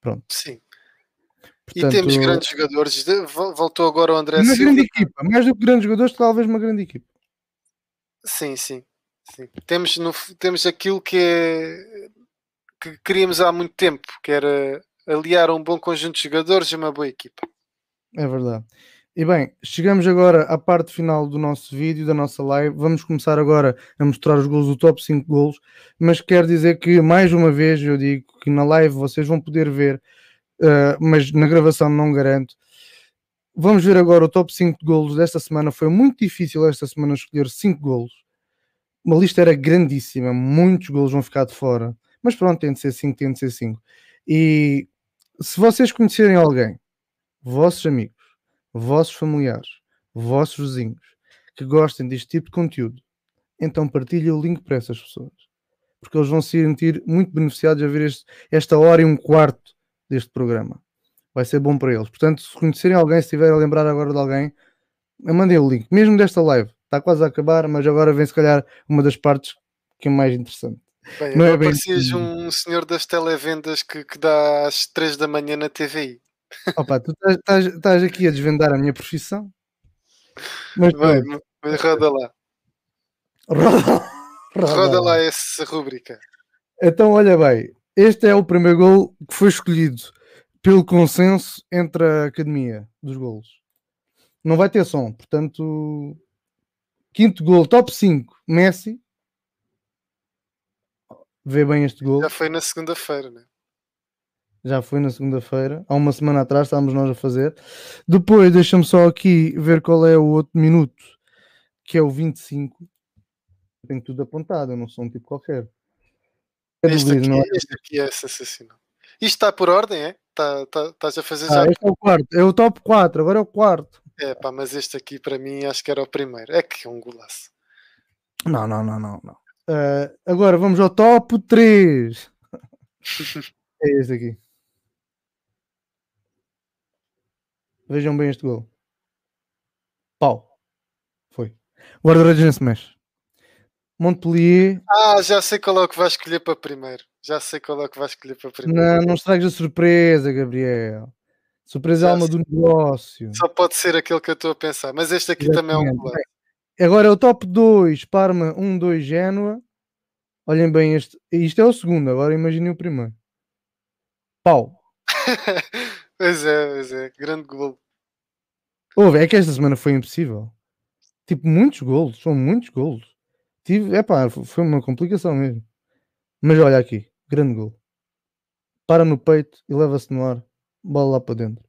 Pronto. Sim. Portanto, e temos grandes jogadores. Voltou agora o André uma Silva. grande equipa, mais do que grandes jogadores, talvez uma grande equipa. Sim, sim. sim. Temos, no, temos aquilo que é que queríamos há muito tempo, que era aliar um bom conjunto de jogadores e uma boa equipa. É verdade. E bem, chegamos agora à parte final do nosso vídeo, da nossa live. Vamos começar agora a mostrar os gols, o top 5 gols. Mas quero dizer que, mais uma vez, eu digo que na live vocês vão poder ver uh, mas na gravação não garanto. Vamos ver agora o top 5 de desta semana. Foi muito difícil esta semana escolher 5 golos. Uma lista era grandíssima, muitos golos vão ficar de fora. Mas pronto, tem de ser 5, tem de ser 5. E se vocês conhecerem alguém, vossos amigos, vossos familiares, vossos vizinhos, que gostem deste tipo de conteúdo, então partilhem o link para essas pessoas. Porque eles vão se sentir muito beneficiados a ver este, esta hora e um quarto deste programa. Vai ser bom para eles. Portanto, se conhecerem alguém, se estiverem a lembrar agora de alguém, mandem o link, mesmo desta live. Está quase a acabar, mas agora vem se calhar uma das partes que é mais interessante. Bem, não é bem parecias assim. um senhor das televendas que, que dá às 3 da manhã na TVI. Opa, tu estás, aqui a desvendar a minha profissão. Mas pronto, mas roda lá. roda, Roda lá essa rúbrica. Então, olha bem, este é o primeiro gol que foi escolhido pelo consenso entre a academia dos golos. Não vai ter som, portanto, quinto gol, top 5, Messi. Vê bem este gol. Já foi na segunda-feira, né? Já foi na segunda-feira, há uma semana atrás estávamos nós a fazer. Depois, deixa-me só aqui ver qual é o outro minuto, que é o 25. Tenho tudo apontado, eu não sou um tipo qualquer. É Este Luís, aqui, não é? este aqui é sensacional. Isto está por ordem, é? Tá, tá, estás a fazer Ah, já? este é o quarto, é o top 4, agora é o quarto. É pá, mas este aqui para mim acho que era o primeiro. É que é um golaço. Não, não, não, não. não. Ah, agora vamos ao top 3. é este aqui. Vejam bem este gol. Pau. Foi. Guarda-redes nem se mexe. Montpellier. Ah, já sei qual é o que vais escolher para primeiro. Já sei qual é o que vais escolher para primeiro. Não, não estragues a surpresa, Gabriel. Surpresa é Já alma sei. do negócio. Só pode ser aquele que eu estou a pensar. Mas este aqui também é um Exatamente. golaço. Agora é o top 2, Parma 1-2 Génua. Olhem bem este. Isto é o segundo, agora imaginem o primeiro. Pau. pois é, pois é. Grande gol. Houve, é que esta semana foi impossível. Tipo, muitos golos, são muitos golos. Tive, epá, f- foi uma complicação mesmo. Mas olha aqui, grande gol. Para no peito e leva-se no ar. Bola lá para dentro.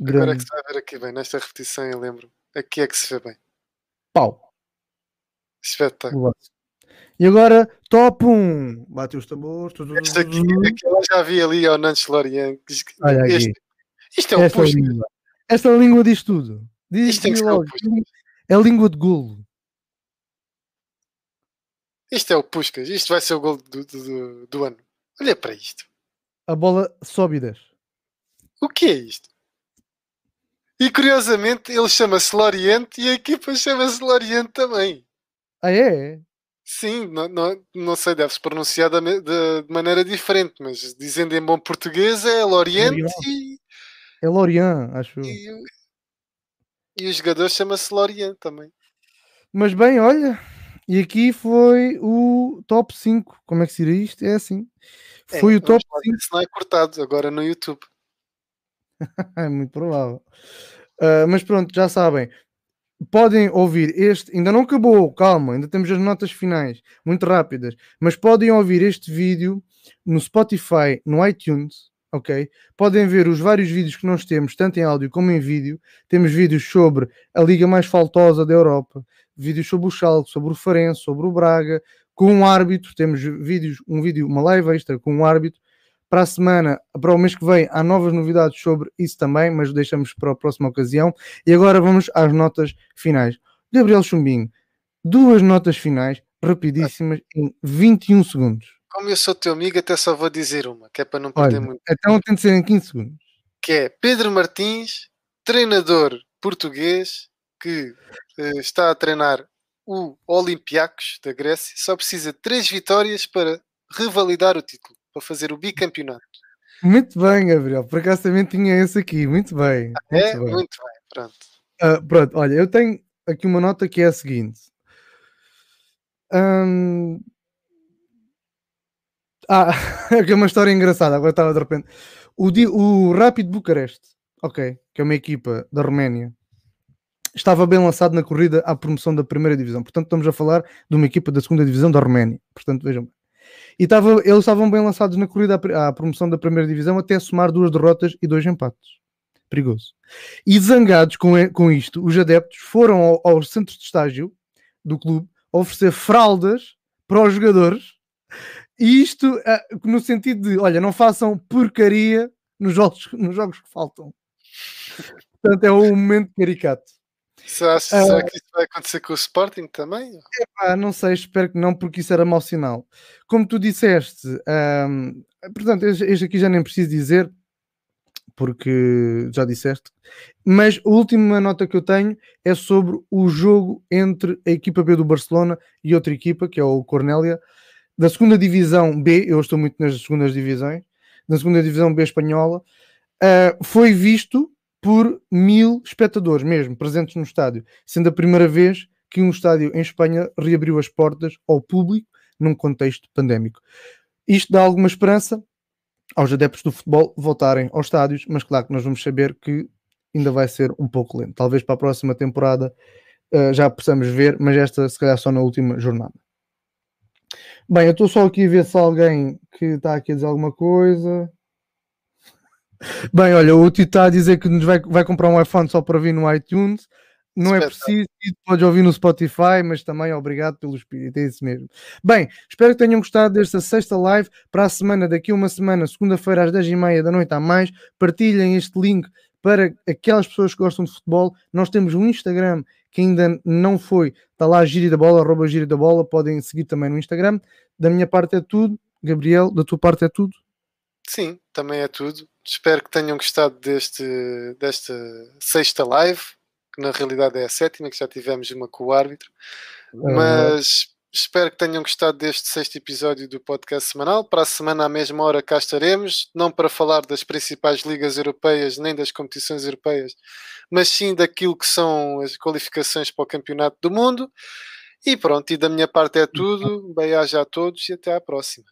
Agora é Grande que se vai ver aqui bem. Nesta repetição eu lembro. Aqui é que se vê bem. pau. Espetáculo. E agora, top 1. Bate os tambores. tu, tu, tu, Este aqui, aqui eu já vi ali ao Nantes Lorient. Olha aqui. este- isto é o Esta push. língua. Esta língua diz tudo. Diz Isto tem que ser o logo. Puskas. É língua de golo. Isto é o Puskas. Isto vai ser o gol do, do, do- ano. Olha para isto. A bola sobe e desce. O que é isto? E curiosamente ele chama-se Lorient e a equipa chama-se Lorient também. Ah, é? Sim, não, não, não sei, deve-se pronunciar da me- de, de maneira diferente, mas dizendo em bom português é Lorient Lorient. e, É Lorient, acho. eu. e, o- e o jogador chama-se Lorient também. Mas bem, olha, e aqui foi o top 5. Como é que seria isto? É assim. É, Foi o vamos top lá 5. ver Se não é cortado agora no YouTube. É muito provável. Ah, mas pronto, já sabem. Podem ouvir este, ainda não acabou, calma, ainda temos as notas finais, muito rápidas, mas podem ouvir este vídeo no Spotify, no iTunes, ok? Podem ver os vários vídeos que nós temos, tanto em áudio como em vídeo. Temos vídeos sobre a liga mais faltosa da Europa, vídeos sobre o Schalke, sobre o Farense, sobre o Braga, com um árbitro, temos vídeos, um vídeo, uma live extra com um árbitro. Para a semana, para o mês que vem, há novas novidades sobre isso também, mas deixamos para a próxima ocasião. E agora vamos às notas finais. Gabriel Chumbinho, duas notas finais rapidíssimas em 21 segundos. Como eu sou teu amigo, até só vou dizer uma, que é para não perder Olha, muito. então tem de ser em 15 segundos. Que é Pedro Martins, treinador português, que eh, está a treinar o Olympiacos da Grécia, só precisa de três vitórias para revalidar o título, para fazer o bicampeonato. Muito bem, Gabriel. Por acaso também tinha esse aqui. Muito bem. Muito é? bem. Muito bem, pronto. Ah, pronto, olha, eu tenho aqui uma nota que é a seguinte. Hum, Ah, aqui é uma história engraçada, agora estava de repente. O, o Rápido Bucareste, ok, que é uma equipa da Roménia, estava bem lançado na corrida à promoção da primeira divisão. Portanto, estamos a falar de uma equipa da segunda divisão da Roménia. Portanto, vejam bem. E estava, eles estavam bem lançados na corrida à, à promoção da primeira divisão até somar duas derrotas e dois empates. Perigoso. E zangados com, com isto, os adeptos foram ao centro de estágio do clube oferecer fraldas para os jogadores. E isto ah, no sentido de, olha, não façam porcaria nos jogos, nos jogos que faltam. Portanto, é um momento caricato. Será, será que isso vai acontecer com o Sporting também? Ah, não sei, espero que não, porque isso era mau sinal. Como tu disseste, ahm, portanto, este este aqui já nem preciso dizer, porque já disseste. Mas a última nota que eu tenho é sobre o jogo entre a equipa B do Barcelona e outra equipa, que é o Cornélia, da segunda divisão B. Eu estou muito nas segundas divisões, da segunda divisão B espanhola. ah, foi visto por mil espectadores mesmo, presentes no estádio, sendo a primeira vez que um estádio em Espanha reabriu as portas ao público num contexto pandémico. Isto dá alguma esperança aos adeptos do futebol voltarem aos estádios, mas claro que nós vamos saber que ainda vai ser um pouco lento. Talvez para a próxima temporada uh, já possamos ver, mas esta se calhar só na última jornada. Bem, eu estou só aqui a ver se alguém que está aqui a dizer alguma coisa. Bem, olha, o Tito está a dizer que nos vai, vai comprar um iPhone só para vir no iTunes. Não é preciso, podes ouvir no Spotify, mas também obrigado pelo espírito, é isso mesmo. Bem, espero que tenham gostado desta sexta live. Para a semana, daqui a uma semana, segunda-feira às 10h30 da noite há mais. Partilhem este link para aquelas pessoas que gostam de futebol. Nós temos um Instagram que ainda não foi, está lá Giri da Bola, arroba Giri da Bola, podem seguir também no Instagram. Da minha parte é tudo. Gabriel, da tua parte é tudo? Sim, também é tudo. Espero que tenham gostado deste, desta sexta live que na realidade é a sétima, que já tivemos uma com o árbitro. Uhum. Mas espero que tenham gostado deste sexto episódio do podcast semanal. Para a semana, à mesma hora, cá estaremos, não para falar das principais ligas europeias nem das competições europeias, mas sim daquilo que são as qualificações para o Campeonato do Mundo. E pronto, e da minha parte é tudo. Bem-aja a todos e até à próxima.